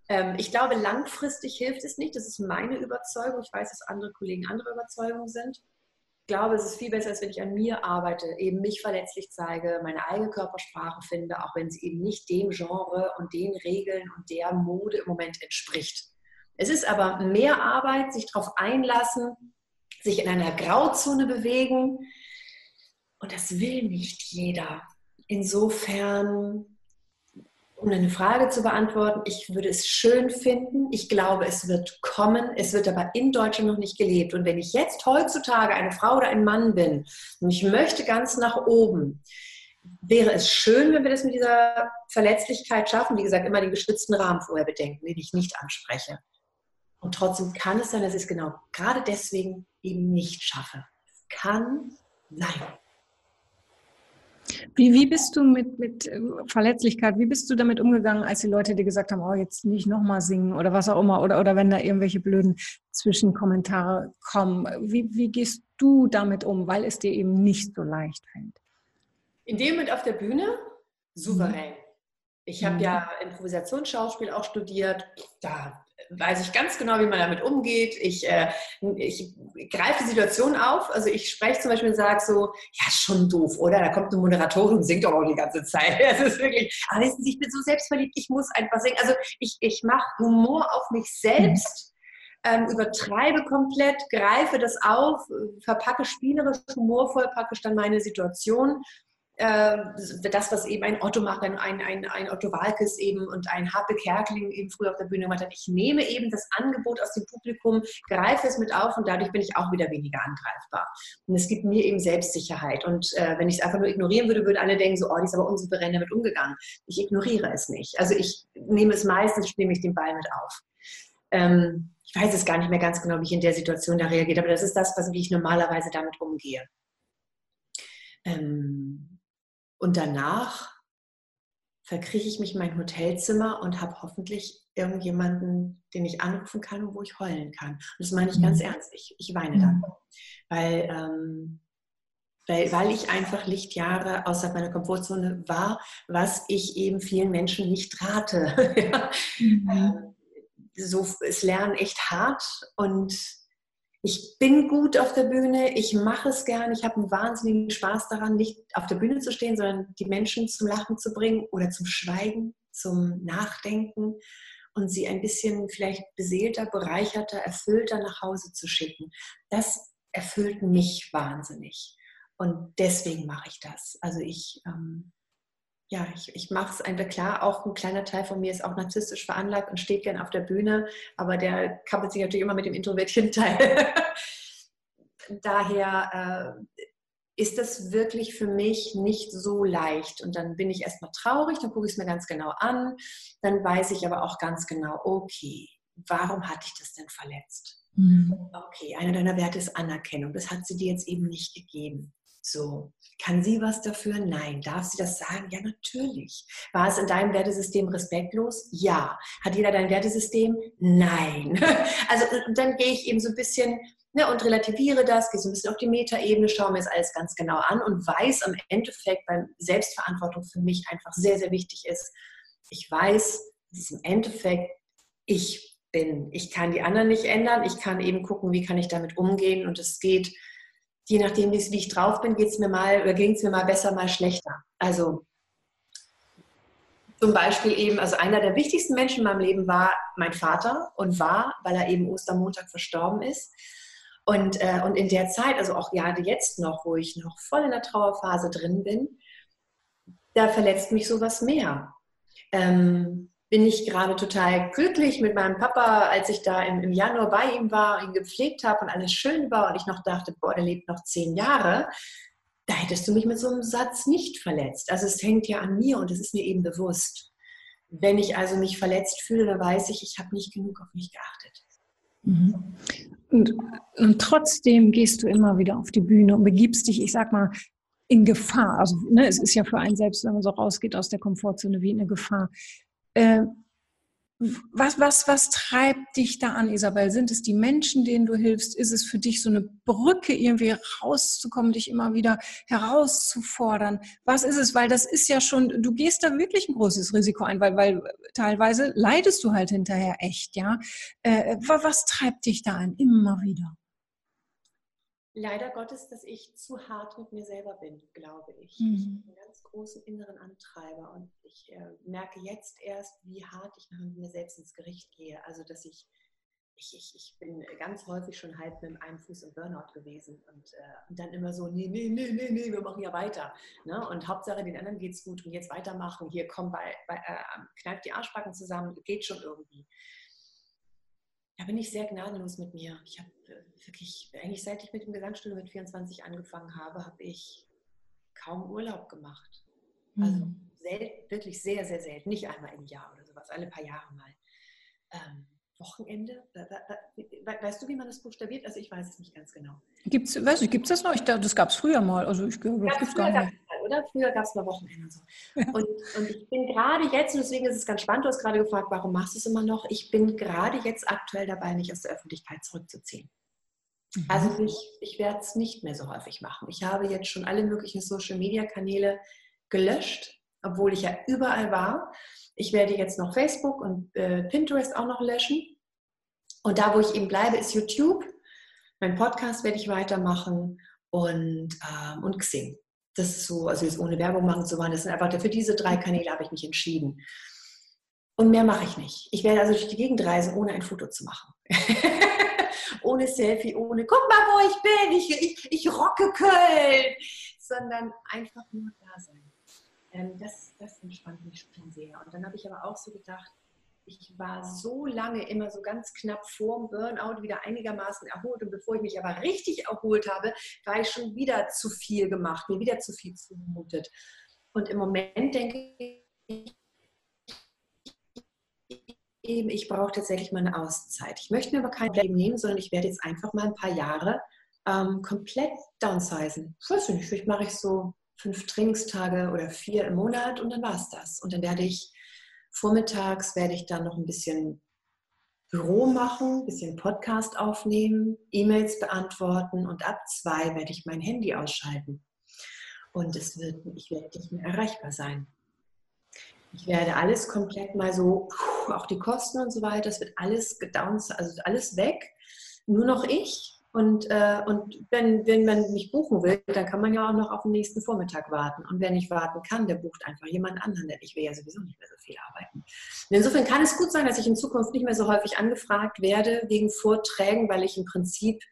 Ähm, ich glaube, langfristig hilft es nicht. Das ist meine Überzeugung. Ich weiß, dass andere Kollegen andere Überzeugungen sind. Ich glaube, es ist viel besser, als wenn ich an mir arbeite, eben mich verletzlich zeige, meine eigene Körpersprache finde, auch wenn sie eben nicht dem Genre und den Regeln und der Mode im Moment entspricht. Es ist aber mehr Arbeit, sich darauf einlassen, sich in einer Grauzone bewegen. Und das will nicht jeder. Insofern um eine Frage zu beantworten, ich würde es schön finden. Ich glaube, es wird kommen. Es wird aber in Deutschland noch nicht gelebt. Und wenn ich jetzt heutzutage eine Frau oder ein Mann bin und ich möchte ganz nach oben, wäre es schön, wenn wir das mit dieser Verletzlichkeit schaffen. Wie gesagt, immer den geschützten Rahmen vorher bedenken, den ich nicht anspreche. Und trotzdem kann es sein, dass ich es genau gerade deswegen eben nicht schaffe. Es kann sein. Wie, wie bist du mit, mit äh, Verletzlichkeit, wie bist du damit umgegangen, als die Leute dir gesagt haben, oh, jetzt nicht nochmal singen oder was auch immer, oder, oder wenn da irgendwelche blöden Zwischenkommentare kommen? Wie, wie gehst du damit um, weil es dir eben nicht so leicht fällt? In dem Moment auf der Bühne souverän. Ich habe mhm. ja Improvisationsschauspiel auch studiert. Da weiß ich ganz genau, wie man damit umgeht. Ich, äh, ich greife die Situation auf. Also ich spreche zum Beispiel und sage so, ja, schon doof, oder? Da kommt eine Moderatorin und singt doch auch die ganze Zeit. Das ist wirklich, aber wissen Sie, ich bin so selbstverliebt, ich muss einfach singen. Also ich, ich mache Humor auf mich selbst. Ähm, übertreibe komplett, greife das auf, verpacke spielerisch, humorvoll praktisch dann meine Situation äh, das, was eben ein Otto macht, ein, ein, ein Otto Walkes eben und ein Harpe Kerkeling eben früher auf der Bühne gemacht hat. Ich nehme eben das Angebot aus dem Publikum, greife es mit auf und dadurch bin ich auch wieder weniger angreifbar. Und es gibt mir eben Selbstsicherheit. Und äh, wenn ich es einfach nur ignorieren würde, würden alle denken, so, oh, die ist aber unsouverän damit umgegangen. Ich ignoriere es nicht. Also ich nehme es meistens, nehme ich den Ball mit auf. Ähm, ich weiß es gar nicht mehr ganz genau, wie ich in der Situation da reagiert, aber das ist das, was, wie ich normalerweise damit umgehe. Ähm, und danach verkrieche ich mich in mein Hotelzimmer und habe hoffentlich irgendjemanden, den ich anrufen kann und wo ich heulen kann. Und das meine ich ganz mhm. ernst. Ich, ich weine dann. Mhm. Weil, ähm, weil, weil ich einfach Lichtjahre außerhalb meiner Komfortzone war, was ich eben vielen Menschen nicht rate. mhm. Ähm, so, es lernen echt hart und ich bin gut auf der Bühne, ich mache es gern, ich habe einen wahnsinnigen Spaß daran, nicht auf der Bühne zu stehen, sondern die Menschen zum Lachen zu bringen oder zum Schweigen, zum Nachdenken und sie ein bisschen vielleicht beseelter, bereicherter, erfüllter nach Hause zu schicken. Das erfüllt mich wahnsinnig. Und deswegen mache ich das. Also ich ähm, ja, ich, ich mache es einfach klar, auch ein kleiner Teil von mir ist auch narzisstisch veranlagt und steht gern auf der Bühne, aber der kappelt sich natürlich immer mit dem introvertierten Teil. Daher äh, ist das wirklich für mich nicht so leicht. Und dann bin ich erstmal traurig, dann gucke ich es mir ganz genau an, dann weiß ich aber auch ganz genau, okay, warum hatte ich das denn verletzt? Mhm. Okay, einer deiner Werte ist Anerkennung. Das hat sie dir jetzt eben nicht gegeben. So, kann sie was dafür? Nein. Darf sie das sagen? Ja, natürlich. War es in deinem Wertesystem respektlos? Ja. Hat jeder dein Wertesystem? Nein. Also dann gehe ich eben so ein bisschen ne, und relativiere das, gehe so ein bisschen auf die Metaebene, schaue mir das alles ganz genau an und weiß am Endeffekt, weil Selbstverantwortung für mich einfach sehr, sehr wichtig ist. Ich weiß, dass es im Endeffekt ich bin. Ich kann die anderen nicht ändern. Ich kann eben gucken, wie kann ich damit umgehen und es geht je nachdem, wie ich drauf bin, geht es mir mal oder ging es mir mal besser, mal schlechter. Also zum Beispiel eben, also einer der wichtigsten Menschen in meinem Leben war mein Vater und war, weil er eben Ostermontag verstorben ist. Und, äh, und in der Zeit, also auch gerade jetzt noch, wo ich noch voll in der Trauerphase drin bin, da verletzt mich sowas mehr. Ähm, bin ich gerade total glücklich mit meinem Papa, als ich da im, im Januar bei ihm war, ihn gepflegt habe und alles schön war und ich noch dachte, boah, der lebt noch zehn Jahre. Da hättest du mich mit so einem Satz nicht verletzt. Also es hängt ja an mir und es ist mir eben bewusst. Wenn ich also mich verletzt fühle, dann weiß ich, ich habe nicht genug auf mich geachtet. Mhm. Und, und, trotzdem gehst du immer wieder auf die Bühne und begibst dich, ich sag mal, in Gefahr. Also ne, es ist ja für einen selbst, wenn man so rausgeht aus der Komfortzone, wie eine Gefahr. Äh, was, was, was treibt dich da an, Isabel? Sind es die Menschen, denen du hilfst? Ist es für dich so eine Brücke, irgendwie rauszukommen, dich immer wieder herauszufordern? Was ist es? Weil das ist ja schon, du gehst da wirklich ein großes Risiko ein, weil, weil teilweise leidest du halt hinterher echt, ja. Äh, was treibt dich da an, immer wieder? Leider Gottes, dass ich zu hart mit mir selber bin, glaube ich. Mhm. Ich habe einen ganz großen inneren Antreiber und ich äh, merke jetzt erst, wie hart ich mit mir selbst ins Gericht gehe. Also, dass ich, ich, ich, ich bin ganz häufig schon halb mit einem Fuß im Burnout gewesen und, äh, und dann immer so, nee, nee, nee, nee, nee, wir machen ja weiter. Ne? Und Hauptsache, den anderen geht es gut und jetzt weitermachen. Hier, komm, bei, bei, äh, kneift die Arschbacken zusammen, geht schon irgendwie da bin ich sehr gnadenlos mit mir. Ich habe äh, wirklich, eigentlich seit ich mit dem Gesangsstudium mit 24 angefangen habe, habe ich kaum Urlaub gemacht. Also mhm. selten, wirklich sehr, sehr selten. Nicht einmal im Jahr oder sowas, alle paar Jahre mal. Ähm, Wochenende? Weißt du, wie man das buchstabiert? Also ich weiß es nicht ganz genau. Gibt es das noch? Ich, das gab es früher mal. Also ich glaube, das gibt es gar nicht oder? Früher gab es mal Wochenende und so. Und, und ich bin gerade jetzt, und deswegen ist es ganz spannend, du hast gerade gefragt, warum machst du es immer noch? Ich bin gerade jetzt aktuell dabei, mich aus der Öffentlichkeit zurückzuziehen. Mhm. Also ich, ich werde es nicht mehr so häufig machen. Ich habe jetzt schon alle möglichen Social-Media-Kanäle gelöscht, obwohl ich ja überall war. Ich werde jetzt noch Facebook und äh, Pinterest auch noch löschen. Und da, wo ich eben bleibe, ist YouTube. Mein Podcast werde ich weitermachen und, ähm, und Xing das ist so, also jetzt ohne Werbung machen zu wollen, das sind einfach, für diese drei Kanäle habe ich mich entschieden. Und mehr mache ich nicht. Ich werde also durch die Gegend reisen, ohne ein Foto zu machen. ohne Selfie, ohne, guck mal, wo ich bin, ich, ich, ich rocke Köln, sondern einfach nur da sein. Ähm, das, das entspannt mich schon sehr. Und dann habe ich aber auch so gedacht, ich war so lange immer so ganz knapp vor dem Burnout wieder einigermaßen erholt. Und bevor ich mich aber richtig erholt habe, war ich schon wieder zu viel gemacht, mir wieder zu viel zumutet. Und im Moment denke ich, ich brauche tatsächlich mal eine Auszeit. Ich möchte mir aber kein Leben nehmen, sondern ich werde jetzt einfach mal ein paar Jahre ähm, komplett downsizen. Ich weiß nicht, vielleicht mache ich so fünf Trainingstage oder vier im Monat und dann war es das. Und dann werde ich Vormittags werde ich dann noch ein bisschen Büro machen, ein bisschen Podcast aufnehmen, E-Mails beantworten und ab zwei werde ich mein Handy ausschalten. Und es wird, ich werde nicht mehr erreichbar sein. Ich werde alles komplett mal so, auch die Kosten und so weiter, es wird alles gedownt, also alles weg. Nur noch ich und, äh, und wenn, wenn man mich buchen will, dann kann man ja auch noch auf den nächsten Vormittag warten. Und wer nicht warten kann, der bucht einfach jemand anderen, denn ich will ja sowieso nicht mehr so viel arbeiten. Und insofern kann es gut sein, dass ich in Zukunft nicht mehr so häufig angefragt werde wegen Vorträgen, weil ich im Prinzip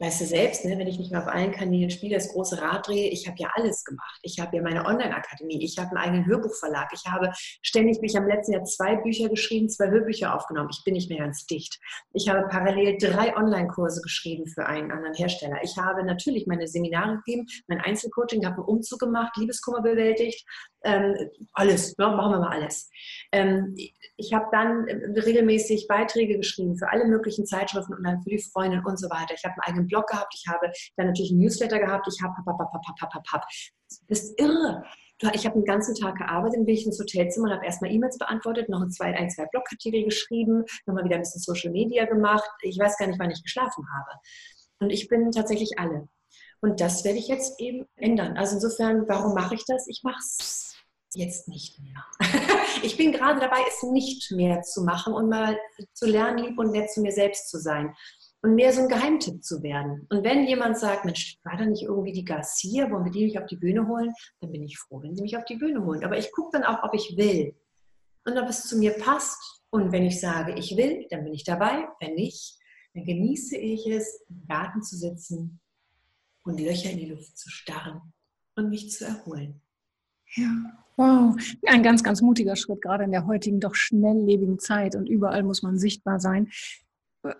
weißt du selbst, ne, wenn ich nicht mehr auf allen Kanälen spiele, das große Rad drehe, ich habe ja alles gemacht. Ich habe ja meine Online-Akademie, ich habe einen eigenen Hörbuchverlag, ich habe ständig, ich habe im letzten Jahr zwei Bücher geschrieben, zwei Hörbücher aufgenommen. Ich bin nicht mehr ganz dicht. Ich habe parallel drei Online-Kurse geschrieben für einen anderen Hersteller. Ich habe natürlich meine Seminare gegeben, mein Einzelcoaching, habe einen Umzug gemacht, Liebeskummer bewältigt, ähm, alles, ne, machen wir mal alles. Ähm, ich habe dann äh, regelmäßig Beiträge geschrieben für alle möglichen Zeitschriften und dann für die Freundin und so weiter. Ich habe einen eigenen Blog gehabt, ich habe dann natürlich einen Newsletter gehabt, ich habe Das ist irre. Ich habe den ganzen Tag gearbeitet, bin ich ins Hotelzimmer und habe erstmal E-Mails beantwortet, noch ein, zwei, ein, zwei Blogartikel geschrieben, nochmal wieder ein bisschen Social Media gemacht. Ich weiß gar nicht, wann ich geschlafen habe. Und ich bin tatsächlich alle. Und das werde ich jetzt eben ändern. Also insofern, warum mache ich das? Ich mache es jetzt nicht mehr. ich bin gerade dabei, es nicht mehr zu machen und mal zu lernen, lieb und nett zu mir selbst zu sein und mehr so ein Geheimtipp zu werden. Und wenn jemand sagt, Mensch, war da nicht irgendwie die Garcia, wollen wir die nicht auf die Bühne holen, dann bin ich froh, wenn sie mich auf die Bühne holen. Aber ich gucke dann auch, ob ich will und ob es zu mir passt. Und wenn ich sage, ich will, dann bin ich dabei. Wenn nicht, dann genieße ich es, im Garten zu sitzen und Löcher in die Luft zu starren und mich zu erholen. Ja, wow. Ein ganz, ganz mutiger Schritt, gerade in der heutigen doch schnelllebigen Zeit und überall muss man sichtbar sein.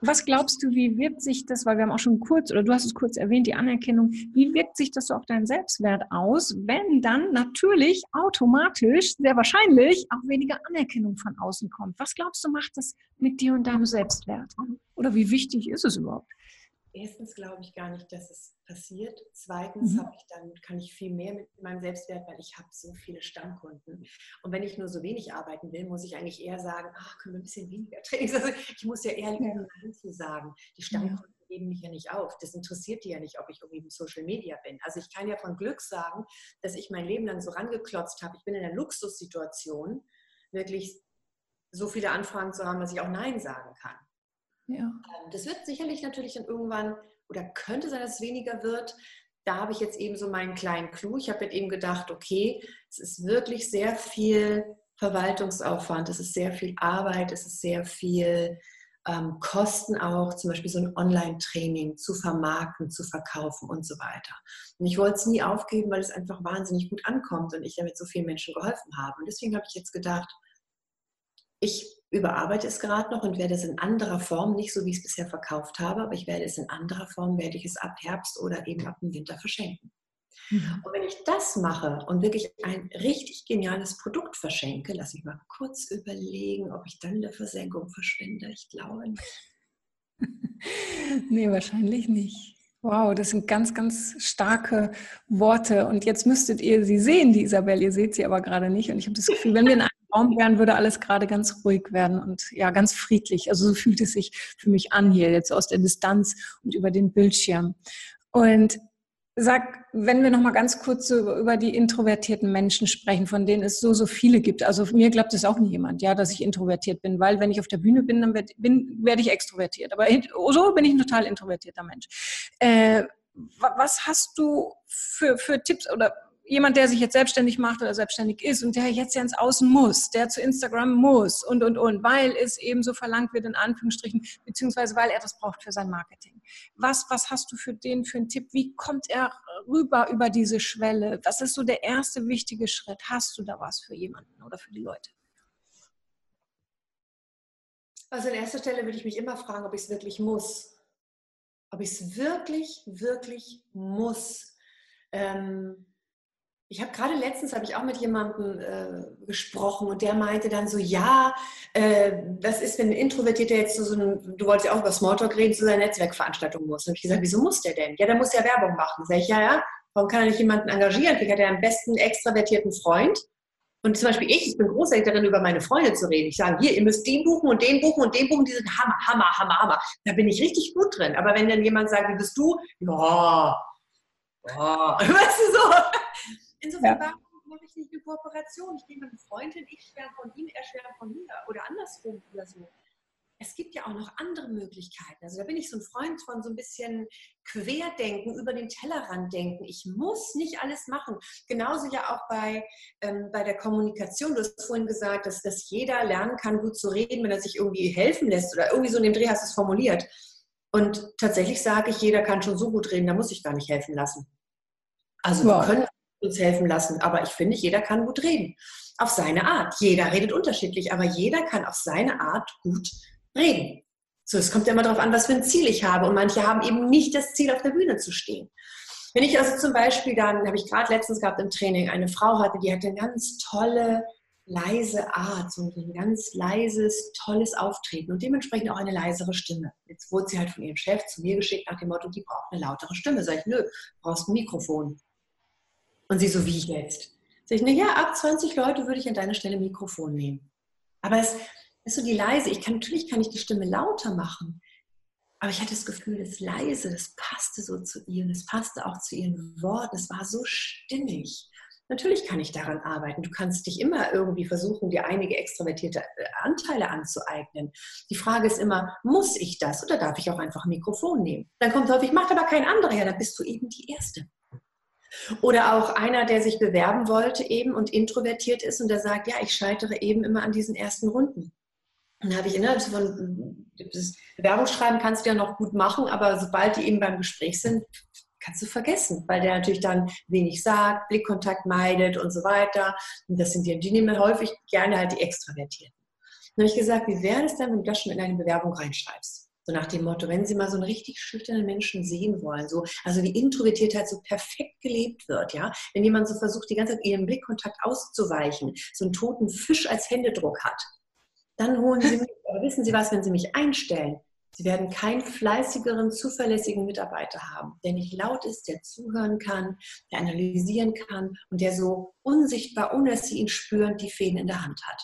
Was glaubst du, wie wirkt sich das, weil wir haben auch schon kurz, oder du hast es kurz erwähnt, die Anerkennung, wie wirkt sich das so auf deinen Selbstwert aus, wenn dann natürlich automatisch, sehr wahrscheinlich, auch weniger Anerkennung von außen kommt? Was glaubst du, macht das mit dir und deinem Selbstwert? Oder wie wichtig ist es überhaupt? Erstens glaube ich gar nicht, dass es passiert. Zweitens mhm. ich dann, kann ich viel mehr mit meinem Selbstwert, weil ich habe so viele Stammkunden. Und wenn ich nur so wenig arbeiten will, muss ich eigentlich eher sagen, ach, können wir ein bisschen weniger Training. Also ich muss ja eher ja. Nein zu sagen. Die Stammkunden ja. geben mich ja nicht auf. Das interessiert die ja nicht, ob ich irgendwie im Social Media bin. Also ich kann ja von Glück sagen, dass ich mein Leben lang so rangeklotzt habe. Ich bin in einer Luxussituation, wirklich so viele Anfragen zu haben, dass ich auch Nein sagen kann. Ja. Ähm, das wird sicherlich natürlich dann irgendwann oder könnte sein, dass es weniger wird. Da habe ich jetzt eben so meinen kleinen Clou. Ich habe jetzt eben gedacht, okay, es ist wirklich sehr viel Verwaltungsaufwand, es ist sehr viel Arbeit, es ist sehr viel ähm, Kosten auch, zum Beispiel so ein Online-Training zu vermarkten, zu verkaufen und so weiter. Und ich wollte es nie aufgeben, weil es einfach wahnsinnig gut ankommt und ich damit so vielen Menschen geholfen habe. Und deswegen habe ich jetzt gedacht, ich überarbeite es gerade noch und werde es in anderer Form, nicht so wie ich es bisher verkauft habe, aber ich werde es in anderer Form, werde ich es ab Herbst oder eben ab dem Winter verschenken. Mhm. Und wenn ich das mache und wirklich ein richtig geniales Produkt verschenke, lass mich mal kurz überlegen, ob ich dann in der Versenkung verschwinde. Ich glaube nicht. nee, wahrscheinlich nicht. Wow, das sind ganz, ganz starke Worte. Und jetzt müsstet ihr sie sehen, die Isabel. Ihr seht sie aber gerade nicht. Und ich habe das Gefühl, wenn wir in einem Raum wären, würde alles gerade ganz ruhig werden und ja, ganz friedlich. Also so fühlt es sich für mich an hier jetzt aus der Distanz und über den Bildschirm. Und Sag, wenn wir noch mal ganz kurz so über die introvertierten Menschen sprechen, von denen es so, so viele gibt. Also mir glaubt es auch nie jemand, ja, dass ich introvertiert bin, weil wenn ich auf der Bühne bin, dann werd, werde ich extrovertiert. Aber so bin ich ein total introvertierter Mensch. Äh, was hast du für, für Tipps oder jemand, der sich jetzt selbstständig macht oder selbstständig ist und der jetzt ja ins Außen muss, der zu Instagram muss und, und, und, weil es eben so verlangt wird, in Anführungsstrichen, beziehungsweise weil er das braucht für sein Marketing. Was, was hast du für den für einen Tipp? Wie kommt er rüber über diese Schwelle? Was ist so der erste wichtige Schritt? Hast du da was für jemanden oder für die Leute? Also an erster Stelle würde ich mich immer fragen, ob ich es wirklich muss. Ob ich es wirklich, wirklich muss. Ähm, ich habe gerade letztens habe ich auch mit jemandem äh, gesprochen und der meinte dann so, ja, äh, das ist, wenn ein Introvertierter jetzt zu so einem, du wolltest ja auch über Smalltalk reden, zu seiner Netzwerkveranstaltung muss. Und ich gesagt, wieso muss der denn? Ja, der muss ja Werbung machen. Sag ich, ja, ja, warum kann er nicht jemanden engagieren? Ich hat er einen besten extravertierten Freund. Und zum Beispiel ich, ich bin großartig darin, über meine Freunde zu reden. Ich sage, hier, ihr müsst den buchen und den buchen und den buchen, die sind Hammer, Hammer, Hammer, Hammer. Da bin ich richtig gut drin. Aber wenn dann jemand sagt, wie bist du? Ja, ja, weißt du so. Insofern, ja. warum mache ich nicht eine Kooperation? Ich nehme eine Freundin, ich schwärme von ihm, er schwärmt von mir oder andersrum oder so. Es gibt ja auch noch andere Möglichkeiten. Also da bin ich so ein Freund von so ein bisschen Querdenken, über den Tellerrand denken. Ich muss nicht alles machen. Genauso ja auch bei, ähm, bei der Kommunikation. Du hast vorhin gesagt, dass, dass jeder lernen kann, gut zu reden, wenn er sich irgendwie helfen lässt oder irgendwie so in dem Dreh hast du es formuliert. Und tatsächlich sage ich, jeder kann schon so gut reden, da muss ich gar nicht helfen lassen. Also wow. wir können uns helfen lassen. Aber ich finde, jeder kann gut reden. Auf seine Art. Jeder redet unterschiedlich, aber jeder kann auf seine Art gut reden. So, es kommt ja immer darauf an, was für ein Ziel ich habe. Und manche haben eben nicht das Ziel, auf der Bühne zu stehen. Wenn ich also zum Beispiel dann, habe ich gerade letztens gehabt im Training, eine Frau hatte, die hatte eine ganz tolle, leise Art, so ein ganz leises, tolles Auftreten und dementsprechend auch eine leisere Stimme. Jetzt wurde sie halt von ihrem Chef zu mir geschickt nach dem Motto, die braucht eine lautere Stimme. Sag ich, nö, brauchst ein Mikrofon. Und sie so, wie jetzt? Sag ich, na ja, ab 20 Leute würde ich an deiner Stelle Mikrofon nehmen. Aber es ist so die leise. Ich kann, natürlich kann ich die Stimme lauter machen. Aber ich hatte das Gefühl, das leise, das passte so zu ihr und es passte auch zu ihren Worten. Es war so stimmig. Natürlich kann ich daran arbeiten. Du kannst dich immer irgendwie versuchen, dir einige extrovertierte äh, Anteile anzueignen. Die Frage ist immer, muss ich das oder darf ich auch einfach ein Mikrofon nehmen? Dann kommt häufig, macht aber kein anderer. Ja, dann bist du eben die Erste. Oder auch einer, der sich bewerben wollte eben und introvertiert ist und der sagt, ja, ich scheitere eben immer an diesen ersten Runden. Und da habe ich innerhalb von das Bewerbungsschreiben kannst du ja noch gut machen, aber sobald die eben beim Gespräch sind, kannst du vergessen, weil der natürlich dann wenig sagt, Blickkontakt meidet und so weiter. Und das sind die, die nehmen häufig gerne halt die Extravertierten. Dann habe ich gesagt, wie wäre es denn, wenn du das schon in eine Bewerbung reinschreibst? So nach dem Motto, wenn Sie mal so einen richtig schüchternen Menschen sehen wollen, so, also wie Introvertiertheit so perfekt gelebt wird, ja, wenn jemand so versucht, die ganze Zeit ihren Blickkontakt auszuweichen, so einen toten Fisch als Händedruck hat, dann holen Sie mich. Aber wissen Sie was, wenn Sie mich einstellen, Sie werden keinen fleißigeren, zuverlässigen Mitarbeiter haben, der nicht laut ist, der zuhören kann, der analysieren kann und der so unsichtbar, ohne dass Sie ihn spüren, die Fäden in der Hand hat.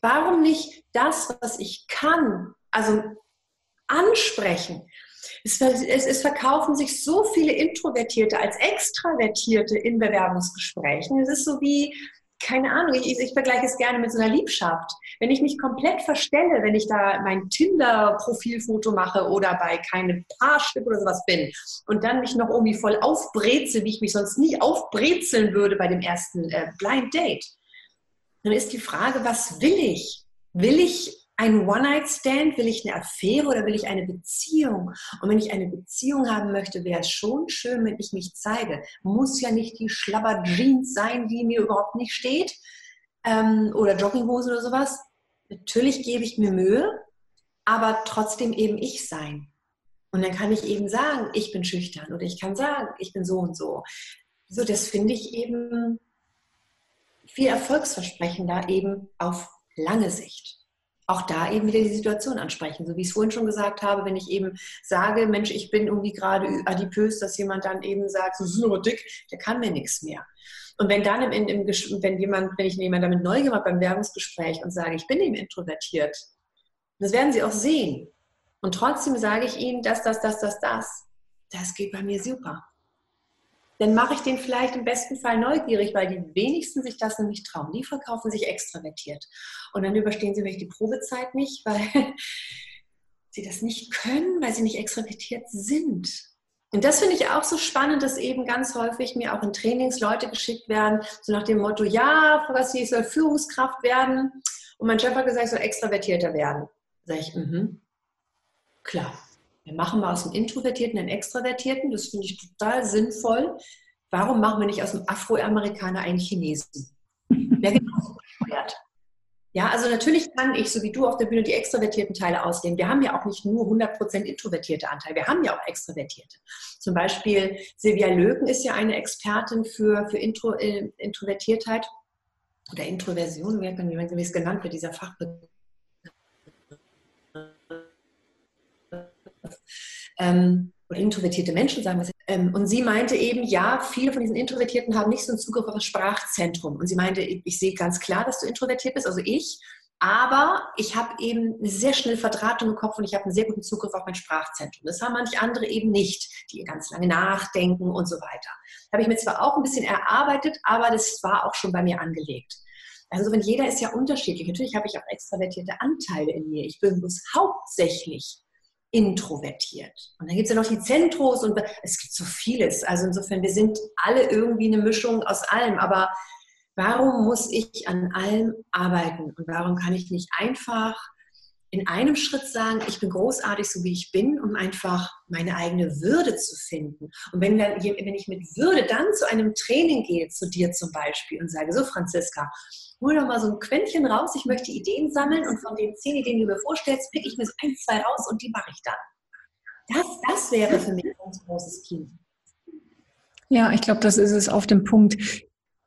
Warum nicht das, was ich kann, also ansprechen? Es, verkaufen sich so viele Introvertierte als Extravertierte in Bewerbungsgesprächen. Es ist so wie, keine Ahnung, ich, ich vergleiche es gerne mit so einer Liebschaft. Wenn ich mich komplett verstelle, wenn ich da mein Tinder-Profilfoto mache oder bei keinem Paarstück oder sowas bin und dann mich noch irgendwie voll aufbreze, wie ich mich sonst nie aufbrezeln würde bei dem ersten äh, Blind Date, dann ist die Frage, was will ich? Will ich ein One-Night-Stand? Will ich eine Affäre oder will ich eine Beziehung? Und wenn ich eine Beziehung haben möchte, wäre es schon schön, wenn ich mich zeige. Muss ja nicht die Schlabber-Jeans sein, die mir überhaupt nicht steht. Ähm, oder Jogginghose oder sowas. Natürlich gebe ich mir Mühe, aber trotzdem eben ich sein. Und dann kann ich eben sagen, ich bin schüchtern oder ich kann sagen, ich bin so und so. So, das finde ich eben viel erfolgsversprechender eben auf lange Sicht. Auch da eben wieder die Situation ansprechen. So wie ich es vorhin schon gesagt habe, wenn ich eben sage, Mensch, ich bin irgendwie gerade adipös, dass jemand dann eben sagt, so ist aber dick, der kann mir nichts mehr. Und wenn dann im, im, wenn jemand, wenn ich jemand damit neu gemacht beim Werbungsgespräch und sage, ich bin eben introvertiert, das werden sie auch sehen. Und trotzdem sage ich ihnen, das, das, das, das, das. Das geht bei mir super dann mache ich den vielleicht im besten Fall neugierig, weil die wenigsten sich das nämlich trauen. Die verkaufen sich extravertiert. Und dann überstehen sie vielleicht die Probezeit nicht, weil sie das nicht können, weil sie nicht extravertiert sind. Und das finde ich auch so spannend, dass eben ganz häufig mir auch in Trainings Leute geschickt werden, so nach dem Motto, ja, Frau Gassi, ich soll Führungskraft werden. Und mein Chef hat gesagt, ich soll extravertierter werden. Da sage ich, mhm, klar. Wir machen mal aus dem Introvertierten einen Extravertierten. Das finde ich total sinnvoll. Warum machen wir nicht aus dem Afroamerikaner einen Chinesen? Genauso bescheuert. Ja, also natürlich kann ich, so wie du auf der Bühne, die extravertierten Teile ausleben. Wir haben ja auch nicht nur 100% introvertierte Anteile, wir haben ja auch extravertierte. Zum Beispiel Silvia Löken ist ja eine Expertin für, für Intro, äh, Introvertiertheit oder Introversion, wie es genannt wird, dieser Fachbegriff. Ähm, oder introvertierte Menschen, sagen wir es. Ähm, und sie meinte eben, ja, viele von diesen Introvertierten haben nicht so einen Zugriff auf das Sprachzentrum. Und sie meinte, ich, sehe ganz klar, dass du introvertiert bist, also ich. Aber ich habe eben eine sehr schnelle Verdrahtung im Kopf und ich habe einen sehr guten Zugriff auf mein Sprachzentrum. Das haben manche andere eben nicht, die ganz lange nachdenken und so weiter. Habe ich mir zwar auch ein bisschen erarbeitet, aber das war auch schon bei mir angelegt. Also wenn jeder ist ja unterschiedlich. Natürlich habe ich auch extravertierte Anteile in mir. Ich bin bloß hauptsächlich introvertiert. Und dann gibt es ja noch die Zentros und es gibt so vieles. Also insofern, wir sind alle irgendwie eine Mischung aus allem. Aber warum muss ich an allem arbeiten? Und warum kann ich nicht einfach in einem Schritt sagen, ich bin großartig, so wie ich bin, um einfach meine eigene Würde zu finden. Und wenn, wenn ich mit Würde dann zu einem Training gehe, zu dir zum Beispiel, und sage, so Franziska, hol doch mal so ein Quäntchen raus, ich möchte Ideen sammeln und von den zehn Ideen, die du mir vorstellst, pick ich mir so ein, zwei raus und die mache ich dann. Das, das wäre für mich ein ganz großes Kind. Ja, ich glaube, das ist es auf dem Punkt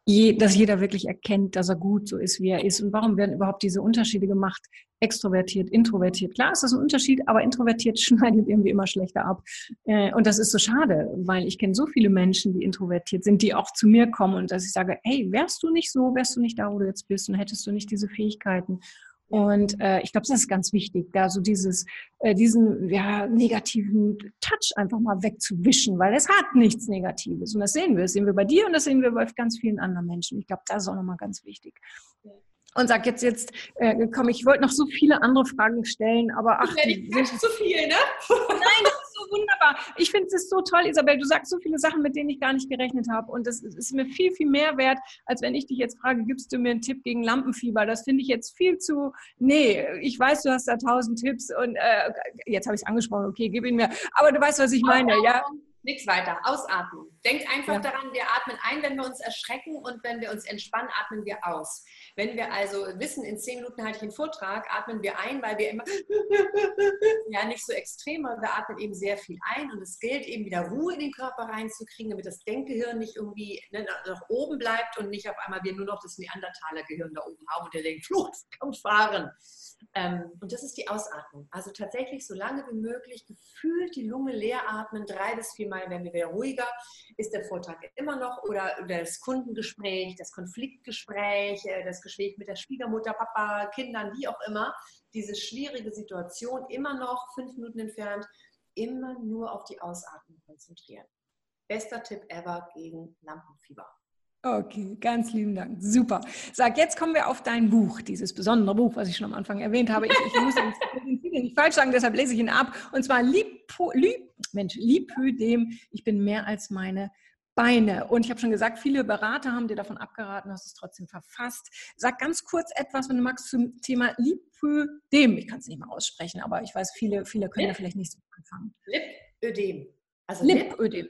je, dass jeder wirklich erkennt, dass er gut so ist, wie er ist. Und warum werden überhaupt diese Unterschiede gemacht? Extrovertiert, introvertiert. Klar ist das ein Unterschied, aber introvertiert schneidet irgendwie immer schlechter ab. Äh, und das ist so schade, weil ich kenne so viele Menschen, die introvertiert sind, die auch zu mir kommen und dass ich sage, hey, wärst du nicht so, wärst du nicht da, wo du jetzt bist und hättest du nicht diese Fähigkeiten und äh, ich glaube, das ist ganz wichtig, da so dieses, äh, diesen ja, negativen Touch einfach mal wegzuwischen, weil es hat nichts Negatives. Und das sehen wir. Das sehen wir bei dir und das sehen wir bei ganz vielen anderen Menschen. Ich glaube, das ist auch nochmal ganz wichtig. Und sag jetzt, jetzt, äh, komm, ich wollte noch so viele andere Fragen stellen, aber ach. Ja, sind zu viel, ne? Nein, wunderbar. Ich finde es so toll, Isabel. Du sagst so viele Sachen, mit denen ich gar nicht gerechnet habe. Und das ist mir viel, viel mehr wert, als wenn ich dich jetzt frage, gibst du mir einen Tipp gegen Lampenfieber? Das finde ich jetzt viel zu, nee, ich weiß, du hast da tausend Tipps und äh, jetzt habe ich es angesprochen, okay, gib ihn mir. Aber du weißt, was ich meine, ja? Nichts weiter. Ausatmen. Denkt einfach ja. daran, wir atmen ein, wenn wir uns erschrecken und wenn wir uns entspannen, atmen wir aus. Wenn wir also wissen, in zehn Minuten halte ich einen Vortrag, atmen wir ein, weil wir immer ja nicht so extrem, aber wir atmen eben sehr viel ein und es gilt eben wieder Ruhe in den Körper reinzukriegen, damit das Denkgehirn nicht irgendwie ne, nach oben bleibt und nicht auf einmal wir nur noch das Neandertaler-Gehirn da oben haben und der denkt, Flucht, kommt fahren. Ähm, und das ist die Ausatmung. Also tatsächlich so lange wie möglich gefühlt die Lunge leer atmen, drei bis vier Mal werden wir wieder ruhiger. Ist der Vortrag immer noch oder das Kundengespräch, das Konfliktgespräch, äh, das Gespräch mit der Schwiegermutter, Papa, Kindern, wie auch immer, diese schwierige Situation immer noch fünf Minuten entfernt, immer nur auf die Ausatmung konzentrieren. Bester Tipp ever gegen Lampenfieber. Okay, ganz lieben Dank. Super. Sag, jetzt kommen wir auf dein Buch, dieses besondere Buch, was ich schon am Anfang erwähnt habe. Ich, ich muss den Titel nicht falsch sagen, deshalb lese ich ihn ab. Und zwar Lipo, Lip, Mensch, Lipödem, ich bin mehr als meine Beine. Und ich habe schon gesagt, viele Berater haben dir davon abgeraten, hast es trotzdem verfasst. Sag ganz kurz etwas, wenn du magst, zum Thema Lipödem. Ich kann es nicht mal aussprechen, aber ich weiß, viele, viele können Lip. da vielleicht nicht so anfangen. Lipödem. Also Lipödem.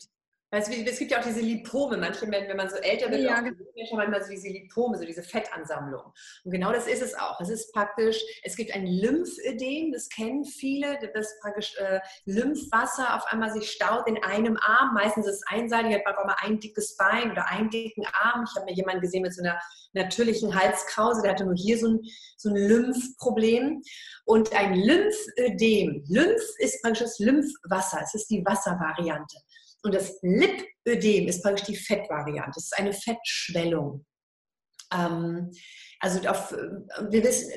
Weißt du, es gibt ja auch diese Lipome. Manche Menschen, wenn man so älter wird, ja, Menschen genau. manchmal so diese Lipome, so diese Fettansammlung. Und genau das ist es auch. Es ist praktisch, es gibt ein Lymphödem, das kennen viele, dass praktisch äh, Lymphwasser auf einmal sich staut in einem Arm. Meistens ist es einseitig, hat man auch mal ein dickes Bein oder einen dicken Arm. Ich habe mir jemanden gesehen mit so einer natürlichen Halskrause, der hatte nur hier so ein, so ein Lymphproblem. Und ein Lymphödem, Lymph ist praktisch das Lymphwasser, es ist die Wasservariante. Und das Lipödem ist praktisch die Fettvariante. Es ist eine Fettschwellung. Ähm, also auf, wir wissen,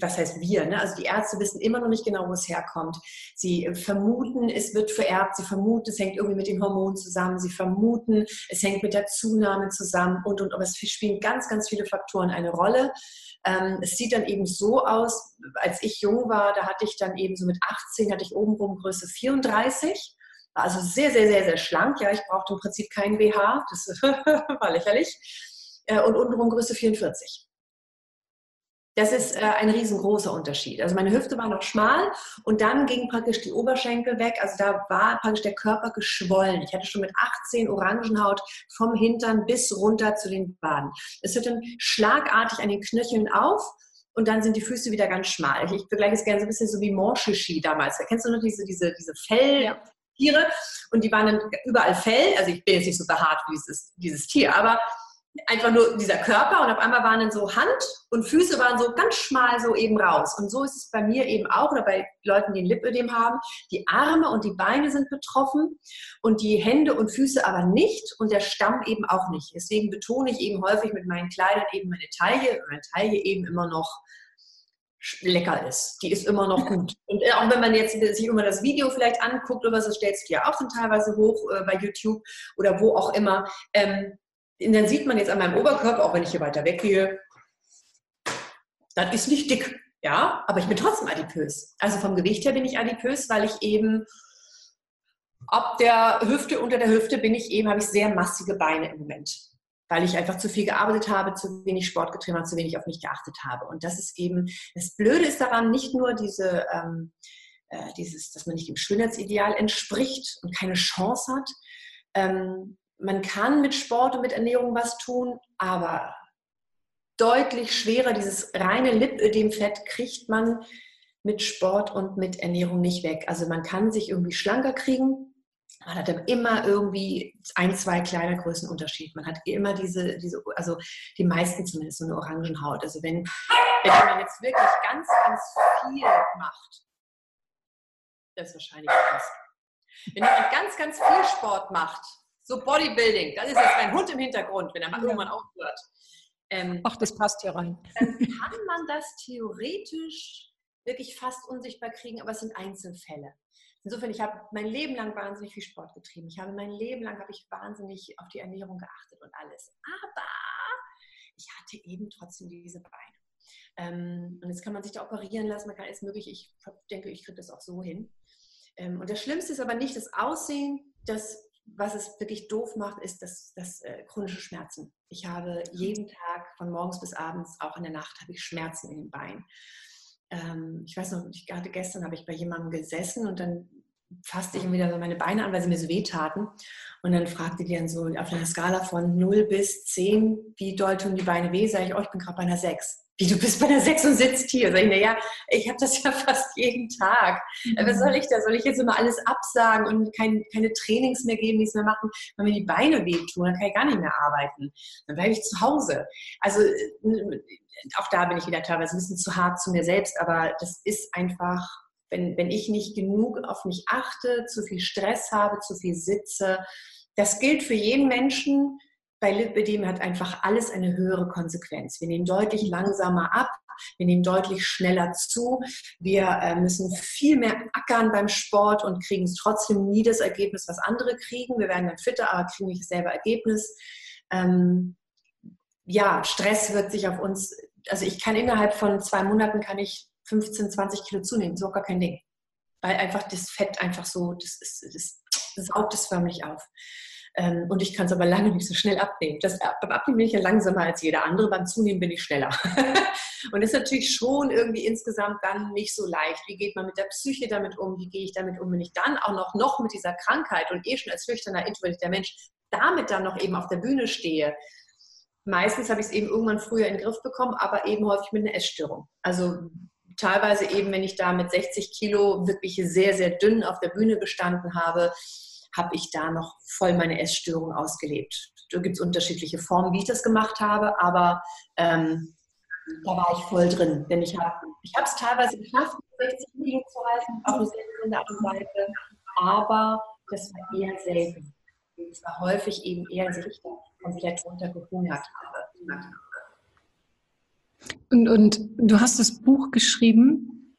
was heißt wir? Ne? Also die Ärzte wissen immer noch nicht genau, wo es herkommt. Sie vermuten, es wird vererbt. Sie vermuten, es hängt irgendwie mit den Hormonen zusammen. Sie vermuten, es hängt mit der Zunahme zusammen und und. Aber es spielen ganz, ganz viele Faktoren eine Rolle. Ähm, es sieht dann eben so aus, als ich jung war, da hatte ich dann eben so mit 18 hatte ich obenrum Größe 34 also sehr, sehr, sehr, sehr schlank. Ja, ich brauchte im Prinzip keinen BH. Das war lächerlich. Äh, und untenrum Größe 44. Das ist äh, ein riesengroßer Unterschied. Also meine Hüfte war noch schmal und dann ging praktisch die Oberschenkel weg. Also da war praktisch der Körper geschwollen. Ich hatte schon mit 18 Orangenhaut vom Hintern bis runter zu den Baden. Es hört dann schlagartig an den Knöcheln auf und dann sind die Füße wieder ganz schmal. Ich, vergleiche es gerne so ein bisschen so wie Morschishi damals. Kennst du noch diese, diese, diese Fell, ja. Tiere und die waren dann überall Fell. Also ich bin jetzt nicht so behaart wie dieses, dieses Tier, aber einfach nur dieser Körper und auf einmal waren dann so Hand und Füße waren so ganz schmal so eben raus. Und so ist es bei mir eben auch oder bei Leuten, die ein Lipödem haben. Die Arme und die Beine sind betroffen und die Hände und Füße aber nicht und der Stamm eben auch nicht. Deswegen betone ich eben häufig mit meinen Kleidern eben meine Taille, meine Taille eben immer noch lecker ist. Die ist immer noch gut. Und äh, auch wenn man jetzt sich immer das Video vielleicht anguckt oder was, das stellst du ja auch dann teilweise hoch äh, bei YouTube oder wo auch immer. Ähm, dann sieht man jetzt an meinem Oberkörper, auch wenn ich hier weiter weggehe, das ist nicht dick. Ja, aber ich bin trotzdem adipös. Also vom Gewicht her bin ich adipös, weil ich eben ab der Hüfte, unter der Hüfte bin ich eben, habe ich sehr massige Beine im Moment weil ich einfach zu viel gearbeitet habe, zu wenig Sport getrieben habe, zu wenig auf mich geachtet habe. Und das ist eben, das Blöde ist daran, nicht nur diese, ähm, äh, dieses, dass man nicht dem Schönheitsideal entspricht und keine Chance hat. Ähm, man kann mit Sport und mit Ernährung was tun, aber deutlich schwerer, dieses reine Lipödemfett kriegt man mit Sport und mit Ernährung nicht weg. Also man kann sich irgendwie schlanker kriegen, man hat dann immer irgendwie ein, zwei kleine Größenunterschied. Man hat immer diese, diese, also die meisten zumindest so eine Orangenhaut. Also wenn, wenn man jetzt wirklich ganz, ganz viel macht, das ist wahrscheinlich krass. Wenn jemand ganz, ganz viel Sport macht, so Bodybuilding, dann ist das ein Hund im Hintergrund, wenn er mal irgendwann aufhört. Ähm, Ach, das passt hier rein. Dann kann man das theoretisch wirklich fast unsichtbar kriegen, aber es sind Einzelfälle. Insofern, ich habe mein Leben lang wahnsinnig viel Sport getrieben. Ich habe mein Leben lang habe ich wahnsinnig auf die Ernährung geachtet und alles. Aber ich hatte eben trotzdem diese Beine. Ähm, und jetzt kann man sich da operieren lassen, man kann alles möglich. Ich denke, ich kriege das auch so hin. Ähm, und das Schlimmste ist aber nicht das Aussehen, das, was es wirklich doof macht, ist das, das äh, chronische Schmerzen. Ich habe jeden Tag von morgens bis abends, auch in der Nacht, habe ich Schmerzen in den Beinen ähm, ich weiß noch, gerade gestern habe ich bei jemandem gesessen und dann fasste ich wieder so meine Beine an, weil sie mir so weh taten. Und dann fragte die dann so auf einer Skala von 0 bis 10, wie doll tun die Beine weh? Sag ich, oh, ich bin gerade bei einer 6 wie du bist bei der 6 und sitzt hier. Sag ich, naja, ich habe das ja fast jeden Tag. Mhm. Was soll ich da? Soll ich jetzt immer alles absagen und kein, keine Trainings mehr geben, nichts mehr machen, weil mir die Beine wehtun, dann kann ich gar nicht mehr arbeiten. Dann bleibe ich zu Hause. Also äh, auch da bin ich wieder teilweise ein bisschen zu hart zu mir selbst, aber das ist einfach, wenn, wenn ich nicht genug auf mich achte, zu viel Stress habe, zu viel sitze, das gilt für jeden Menschen, bei Lipidem hat einfach alles eine höhere Konsequenz. Wir nehmen deutlich langsamer ab, wir nehmen deutlich schneller zu, wir äh, müssen viel mehr ackern beim Sport und kriegen trotzdem nie das Ergebnis, was andere kriegen. Wir werden dann fitter, aber kriegen nicht dasselbe Ergebnis. Ähm, ja, Stress wird sich auf uns, also ich kann innerhalb von zwei Monaten kann ich 15, 20 Kilo zunehmen, so gar kein Ding. Weil einfach das Fett einfach so, das, ist, das, das saugt es förmlich auf. Ähm, und ich kann es aber lange nicht so schnell abnehmen. Das, beim Abnehmen bin ich ja langsamer als jeder andere, beim Zunehmen bin ich schneller. und das ist natürlich schon irgendwie insgesamt dann nicht so leicht. Wie geht man mit der Psyche damit um? Wie gehe ich damit um, wenn ich dann auch noch, noch mit dieser Krankheit und eh schon als schüchterner, introvertierter Mensch damit dann noch eben auf der Bühne stehe? Meistens habe ich es eben irgendwann früher in den Griff bekommen, aber eben häufig mit einer Essstörung. Also teilweise eben, wenn ich da mit 60 Kilo wirklich sehr, sehr dünn auf der Bühne gestanden habe, habe ich da noch voll meine Essstörung ausgelebt. Da gibt es unterschiedliche Formen, wie ich das gemacht habe, aber ähm, da war ich voll drin. Denn ich habe es teilweise geschafft, 60 Kilo zu halten, auf eine sehr gesunde Art und Weise, aber das war eher selten. Es war häufig eben eher, dass ich komplett runtergehungert habe. Und, und du hast das Buch geschrieben,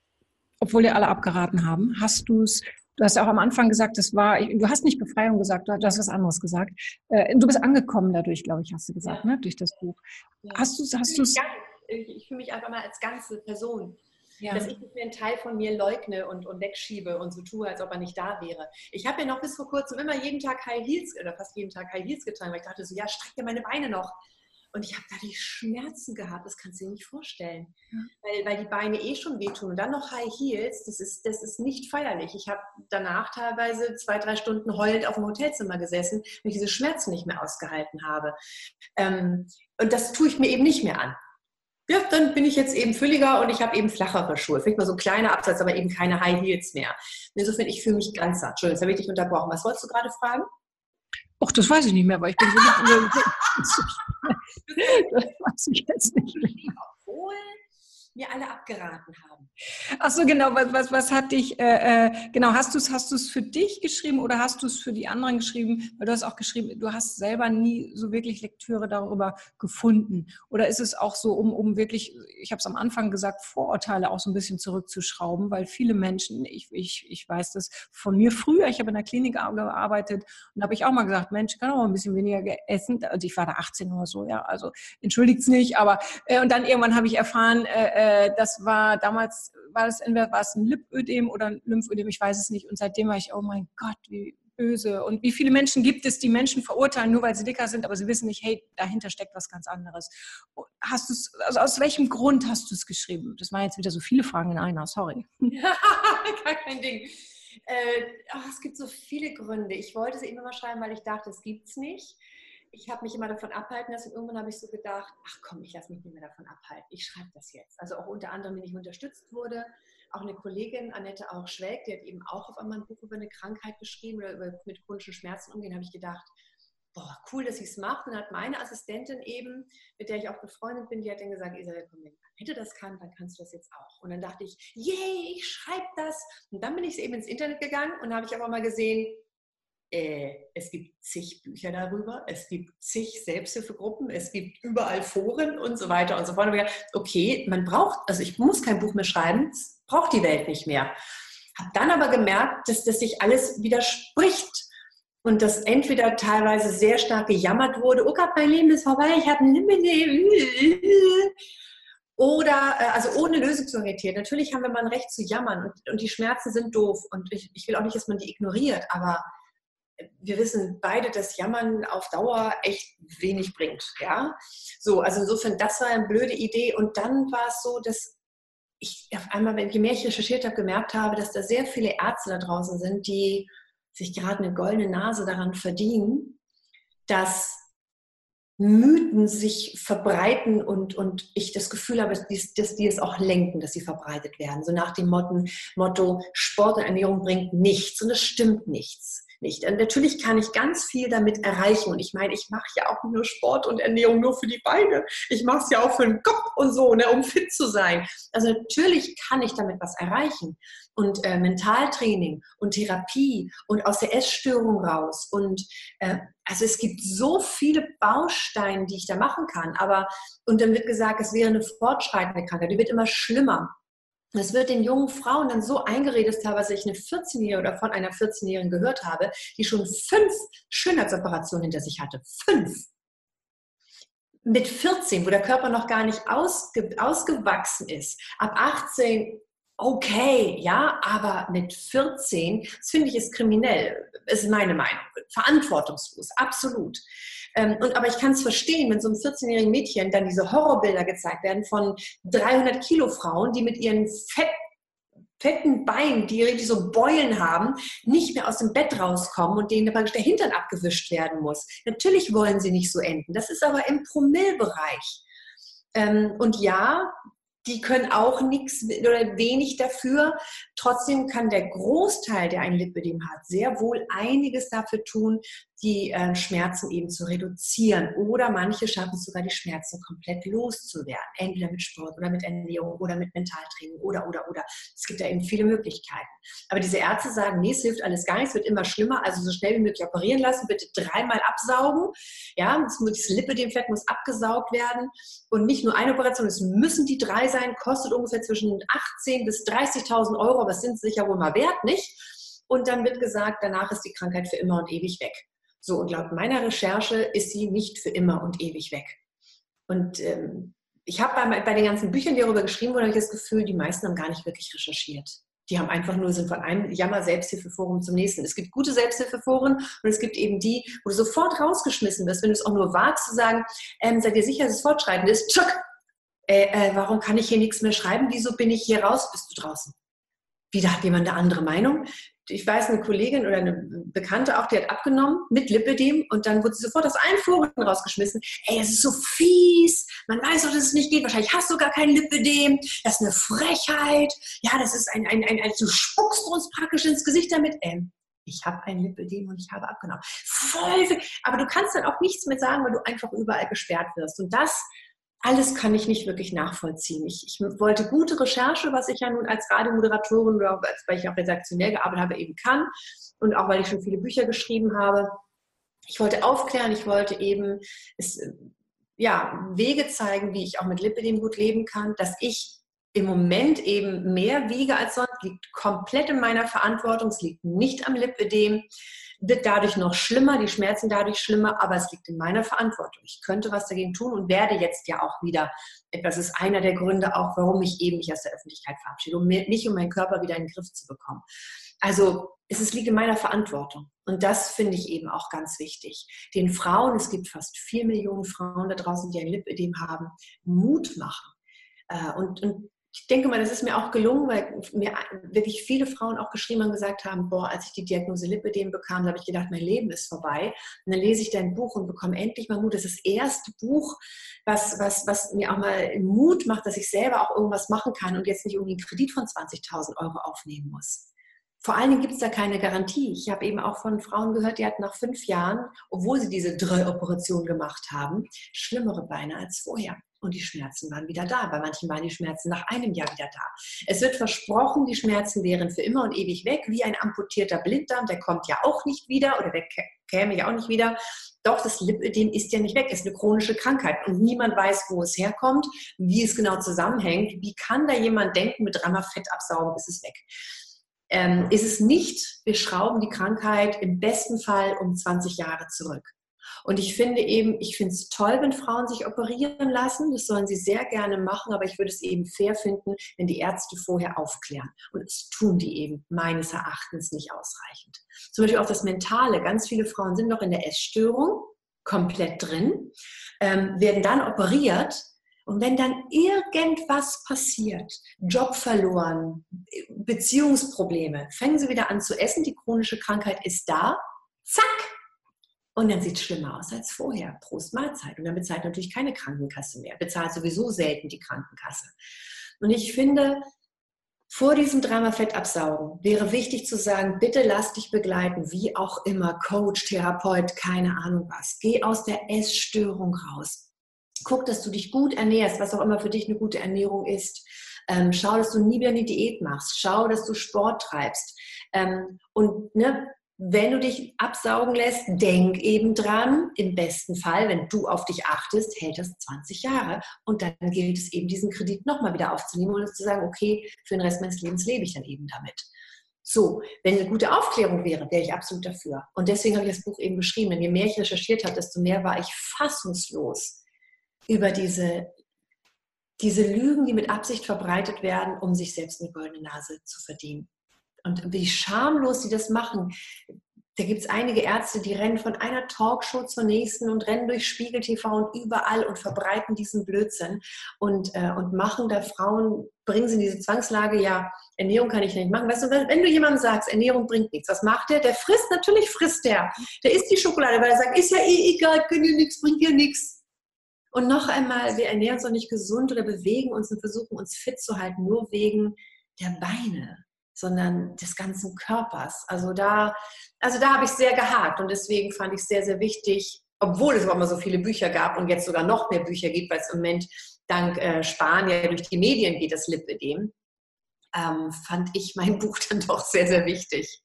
obwohl dir alle abgeraten haben. Hast du es Du hast auch am Anfang gesagt, das war, du hast nicht Befreiung gesagt, du hast was anderes gesagt. Äh, du bist angekommen dadurch, glaube ich, hast du gesagt, ja. ne? durch das Buch. Ja. Hast du hast es? Ich, ich fühle mich einfach mal als ganze Person. Ja. Dass ich nicht mehr einen Teil von mir leugne und, und wegschiebe und so tue, als ob er nicht da wäre. Ich habe ja noch bis vor kurzem immer jeden Tag High Heels oder fast jeden Tag High Heels getragen, weil ich dachte so, ja, streck dir meine Beine noch. Und ich habe da die Schmerzen gehabt, das kannst du dir nicht vorstellen. Ja. Weil, weil die Beine eh schon wehtun. Und dann noch High Heels, das ist, das ist nicht feierlich. Ich habe danach teilweise zwei, drei Stunden heulend auf dem Hotelzimmer gesessen, weil ich diese Schmerzen nicht mehr ausgehalten habe. Ähm, und das tue ich mir eben nicht mehr an. Ja, dann bin ich jetzt eben fülliger und ich habe eben flachere Schuhe. Vielleicht mal so ein kleiner Absatz, aber eben keine High Heels mehr. Insofern, ich fühle mich ganz satt. Entschuldigung, jetzt habe ich dich unterbrochen. Was wolltest du gerade fragen? Ach, das weiß ich nicht mehr, weil ich bin so das weiß ich jetzt nicht. Obwohl mir alle abgeraten haben. Ach so, genau. Was, was, was hat dich, äh, äh genau, hast du es hast für dich geschrieben oder hast du es für die anderen geschrieben? Weil du hast auch geschrieben, du hast selber nie so wirklich Lektüre darüber gefunden. Oder ist es auch so, um, um wirklich, ich habe es am Anfang gesagt, Vorurteile auch so ein bisschen zurückzuschrauben, weil viele Menschen, ich, ich, ich weiß das von mir früher, ich habe in der Klinik gearbeitet und habe ich auch mal gesagt, Mensch, kann auch mal ein bisschen weniger essen. Also ich war da 18 oder so, ja, also entschuldigt es nicht, aber äh, und dann irgendwann habe ich erfahren, äh, äh, das war damals, war das entweder war es ein Lipödem oder ein Lymphödem, ich weiß es nicht. Und seitdem war ich, oh mein Gott, wie böse. Und wie viele Menschen gibt es, die Menschen verurteilen, nur weil sie dicker sind, aber sie wissen nicht, hey, dahinter steckt was ganz anderes. Hast du also aus welchem Grund hast du es geschrieben? Das waren jetzt wieder so viele Fragen in einer, sorry. Kein Ding. Äh, oh, es gibt so viele Gründe. Ich wollte sie immer mal schreiben, weil ich dachte, es gibt es nicht ich habe mich immer davon abhalten lassen irgendwann habe ich so gedacht, ach komm, ich lasse mich nicht mehr davon abhalten. Ich schreibe das jetzt. Also auch unter anderem, wenn ich unterstützt wurde, auch eine Kollegin, Annette auch Schwelg, die hat eben auch auf einmal ein Buch über eine Krankheit geschrieben oder über mit chronischen Schmerzen umgehen, habe ich gedacht, boah, cool, dass sie es macht. Und dann hat meine Assistentin eben, mit der ich auch befreundet bin, die hat dann gesagt, Isabel, komm, wenn Annette das kann, dann kannst du das jetzt auch. Und dann dachte ich, yay, ich schreibe das. Und dann bin ich eben ins Internet gegangen und habe ich aber mal gesehen, äh, es gibt zig Bücher darüber, es gibt zig Selbsthilfegruppen, es gibt überall Foren und so weiter und so fort. Okay, man braucht, also ich muss kein Buch mehr schreiben, braucht die Welt nicht mehr. Habe dann aber gemerkt, dass das sich alles widerspricht und dass entweder teilweise sehr stark gejammert wurde, oh Gott, mein Leben ist vorbei, ich habe ein. Oder, äh, also ohne lösungsorientiert. Natürlich haben wir mal ein Recht zu jammern und, und die Schmerzen sind doof und ich, ich will auch nicht, dass man die ignoriert, aber wir wissen beide, dass Jammern auf Dauer echt wenig bringt. Ja, so, also insofern, das war eine blöde Idee. Und dann war es so, dass ich auf einmal, je mehr ich recherchiert habe, gemerkt habe, dass da sehr viele Ärzte da draußen sind, die sich gerade eine goldene Nase daran verdienen, dass Mythen sich verbreiten und, und ich das Gefühl habe, dass die, dass die es auch lenken, dass sie verbreitet werden. So nach dem Motto, Motto Sport und Ernährung bringt nichts und es stimmt nichts nicht. Und natürlich kann ich ganz viel damit erreichen. Und ich meine, ich mache ja auch nur Sport und Ernährung nur für die Beine. Ich mache es ja auch für den Kopf und so, ne, um fit zu sein. Also natürlich kann ich damit was erreichen. Und äh, Mentaltraining und Therapie und aus der Essstörung raus. Und äh, also es gibt so viele Bausteine, die ich da machen kann. Aber, und dann wird gesagt, es wäre eine fortschreitende Krankheit, die wird immer schlimmer. Es wird den jungen Frauen dann so eingeredet, teilweise ich eine 14-Jährige oder von einer 14-Jährigen gehört habe, die schon fünf Schönheitsoperationen hinter sich hatte. Fünf. Mit 14, wo der Körper noch gar nicht ausge, ausgewachsen ist. Ab 18 okay, ja, aber mit 14, das finde ich ist kriminell, ist meine Meinung, verantwortungslos, absolut. Ähm, und, aber ich kann es verstehen, wenn so einem 14-jährigen Mädchen dann diese Horrorbilder gezeigt werden von 300 Kilo Frauen, die mit ihren Fett fetten Beinen, die richtig so Beulen haben, nicht mehr aus dem Bett rauskommen und denen praktisch der Hintern abgewischt werden muss. Natürlich wollen sie nicht so enden. Das ist aber im Promillbereich. Ähm, und ja, die können auch nichts oder wenig dafür. Trotzdem kann der Großteil, der ein Lipödem hat, sehr wohl einiges dafür tun, die äh, Schmerzen eben zu reduzieren. Oder manche schaffen es sogar, die Schmerzen komplett loszuwerden. Entweder mit Sport oder mit Ernährung oder mit Mentaltraining oder, oder, oder. Es gibt da eben viele Möglichkeiten. Aber diese Ärzte sagen, nee, es hilft alles gar nichts, es wird immer schlimmer. Also so schnell wie möglich operieren lassen, bitte dreimal absaugen. Ja, das, das Lipödemfett muss abgesaugt werden. Und nicht nur eine Operation, es müssen die drei sein, kostet ungefähr zwischen 18.000 bis 30.000 Euro, aber es sind sicher wohl mal wert, nicht? Und dann wird gesagt, danach ist die Krankheit für immer und ewig weg. So, und laut meiner Recherche ist sie nicht für immer und ewig weg. Und ähm, ich habe bei, bei, den ganzen Büchern, die darüber geschrieben wurden, habe ich das Gefühl, die meisten haben gar nicht wirklich recherchiert. Die haben einfach nur sind von einem Jammer-Selbsthilfeforum zum nächsten. Es gibt gute Selbsthilfeforen und es gibt eben die, wo du sofort rausgeschmissen wirst, wenn du es auch nur wagst zu sagen, ähm, seid ihr sicher, dass es fortschreitend ist? Tschuck! Äh, äh, warum kann ich hier nichts mehr schreiben? Wieso bin ich hier raus? Bist du draußen? Wieder hat jemand eine andere Meinung? ich weiß, eine Kollegin oder eine Bekannte auch, die hat abgenommen mit Lipidem und dann wurde sie sofort aus allen Foren rausgeschmissen. Ey, es ist so fies, man weiß doch, dass es nicht geht, wahrscheinlich hast du gar kein Lipidem, das ist eine Frechheit, ja, das ist ein, ein, ein, ein du spuckst uns praktisch ins Gesicht damit. Ähm, ich habe ein Lipidem und ich habe abgenommen. Voll, aber du kannst dann auch nichts mehr sagen, weil du einfach überall gesperrt wirst. Und das alles kann ich nicht wirklich nachvollziehen. Ich, ich, wollte gute Recherche, was ich ja nun als Radiomoderatorin oder als, weil ich auch redaktionell gearbeitet habe, eben kann. Und auch weil ich schon viele Bücher geschrieben habe. Ich wollte aufklären, ich wollte eben es, ja, Wege zeigen, wie ich auch mit Lipidem gut leben kann, dass ich im Moment eben mehr wiege als sonst, liegt komplett in meiner Verantwortung, es liegt nicht am Lipidem wird dadurch noch schlimmer, die Schmerzen dadurch schlimmer, aber es liegt in meiner Verantwortung. Ich könnte was dagegen tun und werde jetzt ja auch wieder, das ist einer der Gründe auch, warum ich eben mich aus der Öffentlichkeit verabschiede, um mich und meinen Körper wieder in den Griff zu bekommen. Also es liegt in meiner Verantwortung. Und das finde ich eben auch ganz wichtig. Den Frauen, es gibt fast vier Millionen Frauen da draußen, die ein Lipödem haben, Mut machen. Äh, und, und ich denke mal, das ist mir auch gelungen, weil mir wirklich viele Frauen auch geschrieben und gesagt haben, boah, als ich die Diagnose Lipödem bekam, da habe ich gedacht, mein Leben ist vorbei. Und dann lese ich dein Buch und bekomme endlich mal Mut. Das ist das erste Buch, was, was, was mir auch mal Mut macht, dass ich selber auch irgendwas machen kann und jetzt nicht irgendwie einen Kredit von 20.000 Euro aufnehmen muss. Vor allen Dingen gibt es da keine Garantie. Ich habe eben auch von Frauen gehört, die hatten nach fünf Jahren, obwohl sie diese drei Operationen gemacht haben, schlimmere Beine als vorher. Und die Schmerzen waren wieder da. Bei manchen waren die Schmerzen nach einem Jahr wieder da. Es wird versprochen, die Schmerzen wären für immer und ewig weg, wie ein amputierter Blinddarm. Der kommt ja auch nicht wieder oder der käme ja auch nicht wieder. Doch, das Lipödem ist ja nicht weg. Es ist eine chronische Krankheit und niemand weiß, wo es herkommt, wie es genau zusammenhängt. Wie kann da jemand denken, mit dreimal Fett absaugen, ist es weg? Ähm, ist es nicht, wir schrauben die Krankheit im besten Fall um 20 Jahre zurück. Und ich finde eben, ich finde es toll, wenn Frauen sich operieren lassen. Das sollen sie sehr gerne machen, aber ich würde es eben fair finden, wenn die Ärzte vorher aufklären. Und es tun die eben meines Erachtens nicht ausreichend. Zum Beispiel auch das Mentale. Ganz viele Frauen sind noch in der Essstörung komplett drin, ähm, werden dann operiert Und wenn dann irgendwas passiert, Job verloren, Beziehungsprobleme, fangen sie wieder an zu essen, die chronische Krankheit ist da, zack, und dann sieht es schlimmer aus als vorher. Prost Mahlzeit. Und dann bezahlt natürlich keine Krankenkasse mehr. Bezahlt sowieso selten die Krankenkasse. Und ich finde, vor diesem Drama Fett absaugen wäre wichtig zu sagen, bitte lass dich begleiten, wie auch immer, Coach, Therapeut, keine Ahnung was. Geh aus der Essstörung raus. Guck, dass du dich gut ernährst, was auch immer für dich eine gute Ernährung ist. Ähm, schau, dass du nie wieder eine Diät machst. Schau, dass du Sport treibst. Ähm, und ne, wenn du dich absaugen lässt, denk eben dran, im besten Fall, wenn du auf dich achtest, hält das 20 Jahre. Und dann gilt es eben, diesen Kredit nochmal wieder aufzunehmen und zu sagen, okay, für den Rest meines Lebens lebe ich dann eben damit. So, wenn eine gute Aufklärung wäre, wäre ich absolut dafür. Und deswegen habe ich das Buch eben beschrieben. Denn je mehr ich recherchiert habe, desto mehr war ich fassungslos über diese, diese Lügen, die mit Absicht verbreitet werden, um sich selbst eine goldene Nase zu verdienen und wie schamlos sie das machen. Da gibt es einige Ärzte, die rennen von einer Talkshow zur nächsten und rennen durch Spiegel TV und überall und verbreiten diesen Blödsinn und, äh, und machen da Frauen, bringen sie in diese Zwangslage, ja, Ernährung kann ich nicht machen. Weißt du, wenn du jemandem sagst, Ernährung bringt nichts, was macht der? Der frisst, natürlich frisst der. Der isst die Schokolade, weil er sagt, ist ja eh egal, können dir nichts, bringt dir nichts. Und noch einmal, wir ernähren uns auch nicht gesund oder bewegen uns und versuchen uns fit zu halten, nur wegen der Beine sondern des ganzen Körpers. Also da, also da habe ich sehr gehakt und deswegen fand ich es sehr, sehr wichtig, obwohl es auch immer so viele Bücher gab und jetzt sogar noch mehr Bücher gibt, weil es im Moment dank äh, ja durch die Medien geht, das Lipödem, ähm, fand ich mein Buch dann doch sehr, sehr wichtig.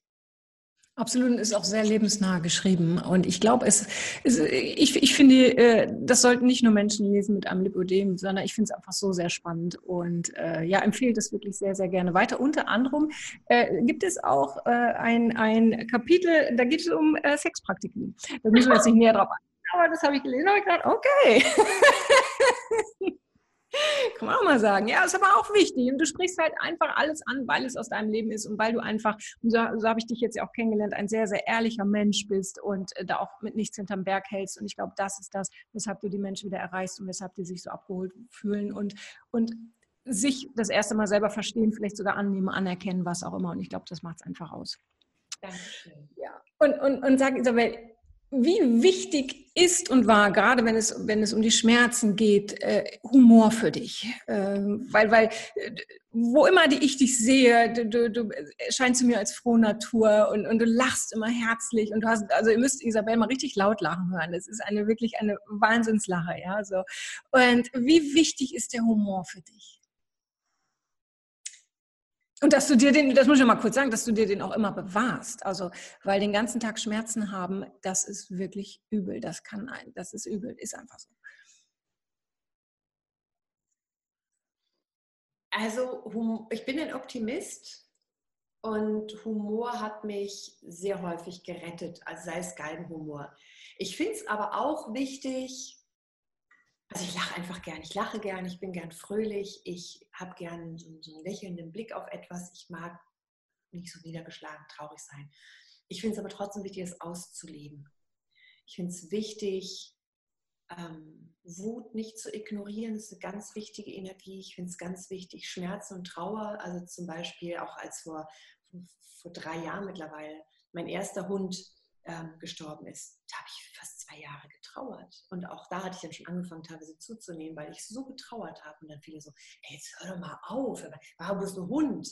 Absolut, und ist auch sehr lebensnah geschrieben. Und ich glaube, es, es ich, ich finde, äh, das sollten nicht nur Menschen lesen mit einem Lipödem, sondern ich finde es einfach so sehr spannend und äh, ja, empfehle das wirklich sehr, sehr gerne weiter. Unter anderem äh, gibt es auch äh, ein, ein Kapitel, da geht es um äh, Sexpraktiken. Da müssen wir jetzt nicht näher drauf eingehen, aber das habe ich gelesen und ich gedacht, okay. Kann man auch mal sagen. Ja, ist aber auch wichtig. Und du sprichst halt einfach alles an, weil es aus deinem Leben ist und weil du einfach, so, so habe ich dich jetzt ja auch kennengelernt, ein sehr, sehr ehrlicher Mensch bist und äh, da auch mit nichts hinterm Berg hältst. Und ich glaube, das ist das, weshalb du die Menschen wieder erreichst und weshalb die sich so abgeholt fühlen und, und sich das erste Mal selber verstehen, vielleicht sogar annehmen, anerkennen, was auch immer. Und ich glaube, das macht es einfach aus. Dankeschön. Ja. Und, und, und sag, Isabel, wie wichtig ist und war, gerade wenn es, wenn es um die Schmerzen geht, äh, Humor für dich? Ähm, weil, weil, äh, wo immer die ich dich sehe, du, du, du scheinst du mir als frohe Natur und, und du lachst immer herzlich und du hast, also ihr müsst Isabel mal richtig laut lachen hören. Es ist eine wirklich eine Wahnsinnslache, ja, so. Und wie wichtig ist der Humor für dich? Und dass du dir den, das muss ich mal kurz sagen, dass du dir den auch immer bewahrst. Also, weil den ganzen Tag Schmerzen haben, das ist wirklich übel. Das kann ein, das ist übel, ist einfach so. Also, ich bin ein Optimist und Humor hat mich sehr häufig gerettet, also sei es Galgenhumor. Ich finde es aber auch wichtig, also ich lache einfach gern. Ich lache gern, ich bin gern fröhlich, ich habe gern so, so einen lächelnden Blick auf etwas. Ich mag nicht so niedergeschlagen, traurig sein. Ich finde es aber trotzdem wichtig, es auszuleben. Ich finde es wichtig, ähm, Wut nicht zu ignorieren. Das ist eine ganz wichtige Energie. Ich finde es ganz wichtig, Schmerzen und Trauer. Also zum Beispiel auch als vor, vor drei Jahren mittlerweile mein erster Hund ähm, gestorben ist, da habe ich fast zwei Jahre getrauert. Und auch da hatte ich dann schon angefangen, teilweise zuzunehmen, weil ich so getrauert habe. Und dann viele so, hey, jetzt hör doch mal auf, warum bist du Hund?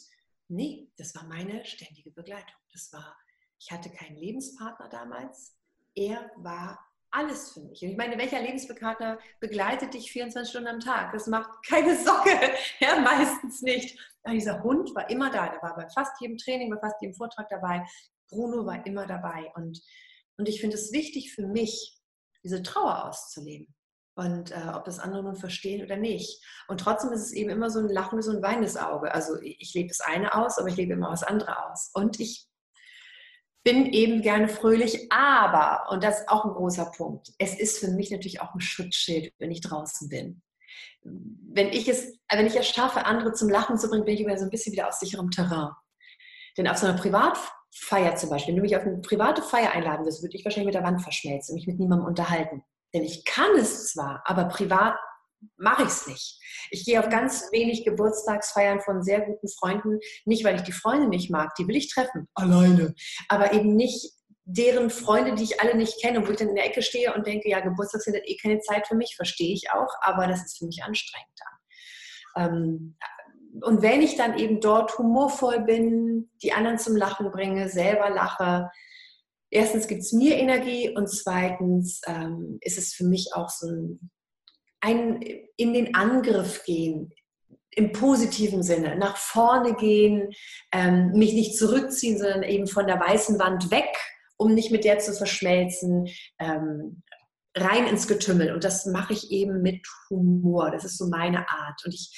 Nee, das war meine ständige Begleitung. Das war, ich hatte keinen Lebenspartner damals. Er war alles für mich. Und ich meine, welcher Lebenspartner begleitet dich 24 Stunden am Tag? Das macht keine Socke, ja, meistens nicht. Aber dieser Hund war immer da. Der war bei fast jedem Training, bei fast jedem Vortrag dabei. Bruno war immer dabei. Und, und ich finde es wichtig für mich, diese Trauer auszuleben. Und äh, ob das andere nun verstehen oder nicht. Und trotzdem ist es eben immer so ein lachendes und weinendes Auge. Also ich lebe das eine aus, aber ich lebe immer das andere aus. Und ich bin eben gerne fröhlich, aber, und das ist auch ein großer Punkt, es ist für mich natürlich auch ein Schutzschild, wenn ich draußen bin. Wenn ich es, wenn ich es schaffe, andere zum Lachen zu bringen, bin ich immer so ein bisschen wieder aus sicherem Terrain. Denn auf so einer Privat Feier zum Beispiel, wenn du mich auf eine private Feier einladen wirst, würde ich wahrscheinlich mit der Wand verschmelzen und mich mit niemandem unterhalten. Denn ich kann es zwar, aber privat mache ich es nicht. Ich gehe auf ganz wenig Geburtstagsfeiern von sehr guten Freunden, nicht weil ich die Freunde nicht mag, die will ich treffen, alleine, aber eben nicht deren Freunde, die ich alle nicht kenne, wo ich dann in der Ecke stehe und denke, ja, Geburtstag sind eh keine Zeit für mich, verstehe ich auch, aber das ist für mich anstrengend dann. Ähm, und wenn ich dann eben dort humorvoll bin, die anderen zum Lachen bringe, selber lache, erstens gibt es mir Energie und zweitens ähm, ist es für mich auch so ein, ein in den Angriff gehen, im positiven Sinne, nach vorne gehen, ähm, mich nicht zurückziehen, sondern eben von der weißen Wand weg, um nicht mit der zu verschmelzen, ähm, rein ins Getümmel. Und das mache ich eben mit Humor. Das ist so meine Art. Und ich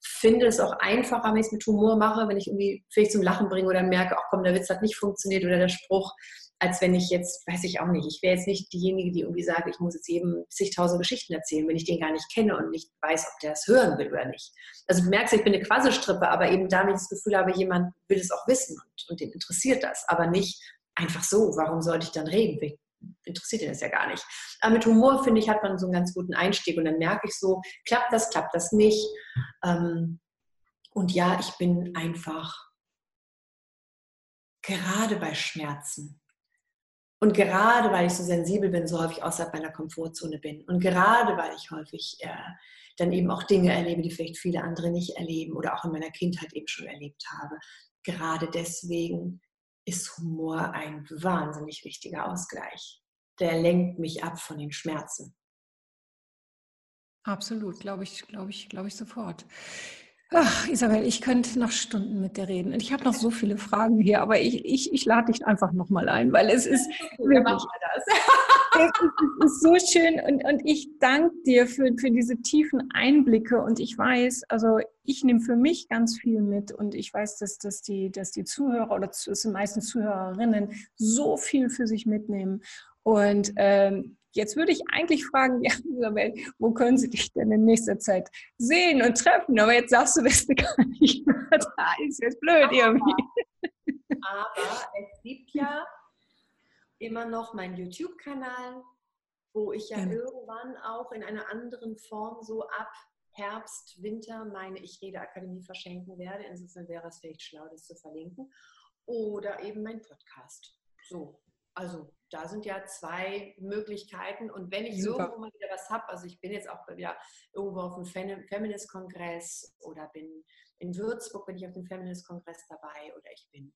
finde es auch einfacher, wenn ich es mit Humor mache, wenn ich irgendwie vielleicht zum Lachen bringe oder merke, ach komm, der Witz hat nicht funktioniert oder der Spruch, als wenn ich jetzt, weiß ich auch nicht, ich wäre jetzt nicht diejenige, die irgendwie sagt, ich muss jetzt jedem zigtausend Geschichten erzählen, wenn ich den gar nicht kenne und nicht weiß, ob der es hören will oder nicht. Also du merkst, ich bin eine Quasselstrippe, aber eben damit das Gefühl habe, jemand will es auch wissen und, und den interessiert das, aber nicht einfach so, warum sollte ich dann reden? Interessiert ihn das ja gar nicht. Aber mit Humor, finde ich, hat man so einen ganz guten Einstieg und dann merke ich so, klappt das, klappt das nicht. Ähm, und ja, ich bin einfach gerade bei Schmerzen und gerade weil ich so sensibel bin, so häufig außerhalb meiner Komfortzone bin und gerade weil ich häufig äh, dann eben auch Dinge erlebe, die vielleicht viele andere nicht erleben oder auch in meiner Kindheit eben schon erlebt habe, gerade deswegen ist Humor ein wahnsinnig wichtiger Ausgleich. Der lenkt mich ab von den Schmerzen. Absolut, glaube ich, glaube ich, glaube ich sofort. Ach, Isabel, ich könnte noch Stunden mit dir reden. Und ich habe noch so viele Fragen hier, aber ich, ich, ich lade dich einfach nochmal ein, weil es ist wirklich, es, ist, es ist so schön und, und ich danke dir für, für diese tiefen Einblicke und ich weiß, also ich nehme für mich ganz viel mit und ich weiß, dass, dass, die, dass die Zuhörer oder es sind meistens Zuhörerinnen so viel für sich mitnehmen und ähm, Jetzt würde ich eigentlich fragen, ja, Isabel, wo können Sie dich denn in nächster Zeit sehen und treffen? Aber jetzt sagst du, bist du gar nicht mehr da. Ist jetzt blöd irgendwie. Aber es gibt ja immer noch meinen YouTube-Kanal, wo ich ja, ja irgendwann auch in einer anderen Form so ab Herbst, Winter meine Ich Rede Akademie verschenken werde. Insofern wäre es vielleicht schlau, das zu verlinken. Oder eben mein Podcast. So, also da sind ja zwei Möglichkeiten. Und wenn ich Super. irgendwo mal wieder was habe, also ich bin jetzt auch wieder irgendwo auf dem Feminist-Kongress oder bin in Würzburg, bin ich auf dem Feminist-Kongress dabei oder ich bin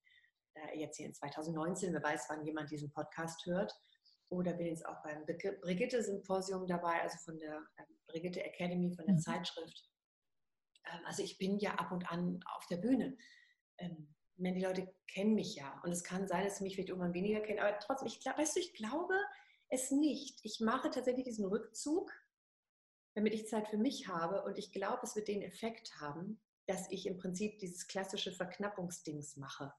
jetzt hier in 2019, wer weiß, wann jemand diesen Podcast hört. Oder bin jetzt auch beim Brigitte-Symposium dabei, also von der äh, Brigitte Academy, von der mhm. Zeitschrift. Ähm, also ich bin ja ab und an auf der Bühne. Ähm, meine, die Leute kennen mich ja. Und es kann sein, dass sie mich vielleicht irgendwann weniger kennen, aber trotzdem, ich weißt du, ich glaube es nicht. Ich mache tatsächlich diesen Rückzug, damit ich Zeit für mich habe. Und ich glaube, es wird den Effekt haben, dass ich im Prinzip dieses klassische Verknappungsdings mache.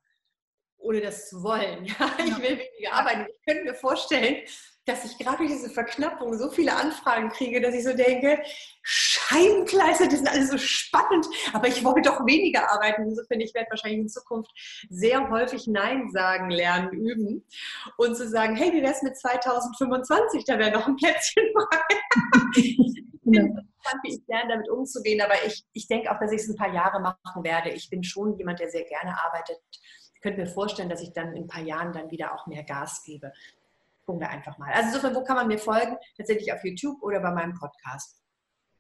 Ohne das zu wollen. Ja, ich will weniger arbeiten. Ich könnte mir vorstellen, dass ich gerade durch diese Verknappung so viele Anfragen kriege, dass ich so denke, Scheibenkleister, die sind alle so spannend, aber ich wollte doch weniger arbeiten. Insofern, ich werde wahrscheinlich in Zukunft sehr häufig Nein sagen lernen, üben und zu sagen, hey, wie wäre es mit 2025? Da wäre noch ein Plätzchen frei. ich bin gespannt, wie ich lerne, damit umzugehen, aber ich, ich denke auch, dass ich es ein paar Jahre machen werde. Ich bin schon jemand, der sehr gerne arbeitet. Könnte mir vorstellen, dass ich dann in ein paar Jahren dann wieder auch mehr Gas gebe gucken wir einfach mal. Also insofern, wo kann man mir folgen? Tatsächlich auf YouTube oder bei meinem Podcast.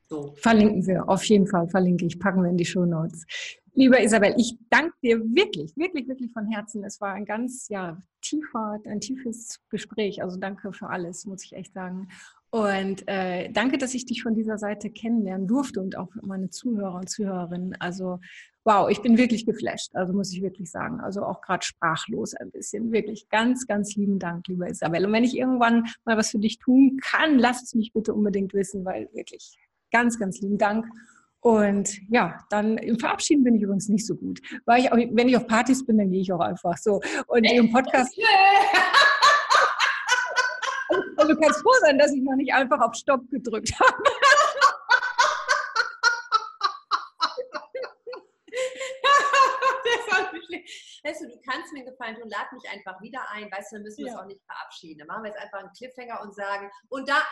So. Verlinken wir, auf jeden Fall verlinke ich, packen wir in die Show Notes. Lieber Isabel, ich danke dir wirklich, wirklich, wirklich von Herzen. Es war ein ganz ja, tiefer, ein tiefes Gespräch. Also danke für alles, muss ich echt sagen. Und äh, danke, dass ich dich von dieser Seite kennenlernen durfte und auch meine Zuhörer und Zuhörerinnen. Also wow, ich bin wirklich geflasht, also muss ich wirklich sagen. Also auch gerade sprachlos ein bisschen. Wirklich ganz, ganz lieben Dank, lieber Isabel. Und wenn ich irgendwann mal was für dich tun kann, lass es mich bitte unbedingt wissen, weil wirklich ganz, ganz lieben Dank. Und ja, dann im Verabschieden bin ich übrigens nicht so gut. Weil ich auch, wenn ich auf Partys bin, dann gehe ich auch einfach so. Und im Podcast. Also du kannst froh sein, dass ich noch nicht einfach auf Stopp gedrückt habe. weißt du, du kannst mir gefallen tun, lad mich einfach wieder ein, weißt du, dann müssen wir ja. uns auch nicht verabschieden. Dann machen wir jetzt einfach einen Cliffhanger und sagen, und da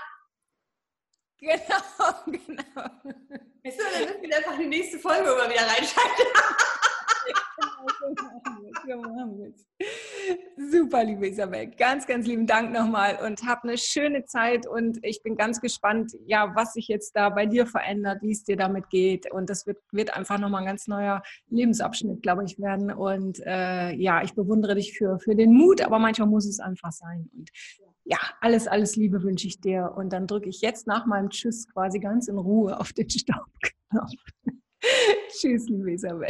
Genau, genau. Weißt du, dann müssen wir einfach die nächste Folge immer wieder reinschalten. Super, liebe Isabel. Ganz, ganz lieben Dank nochmal und hab eine schöne Zeit und ich bin ganz gespannt, ja, was sich jetzt da bei dir verändert, wie es dir damit geht. Und das wird, wird einfach nochmal ein ganz neuer Lebensabschnitt, glaube ich, werden. Und äh, ja, ich bewundere dich für, für den Mut, aber manchmal muss es einfach sein. Und ja, alles, alles Liebe wünsche ich dir. Und dann drücke ich jetzt nach meinem Tschüss quasi ganz in Ruhe auf den Stoppknopf. Tschüss, liebe Isabel.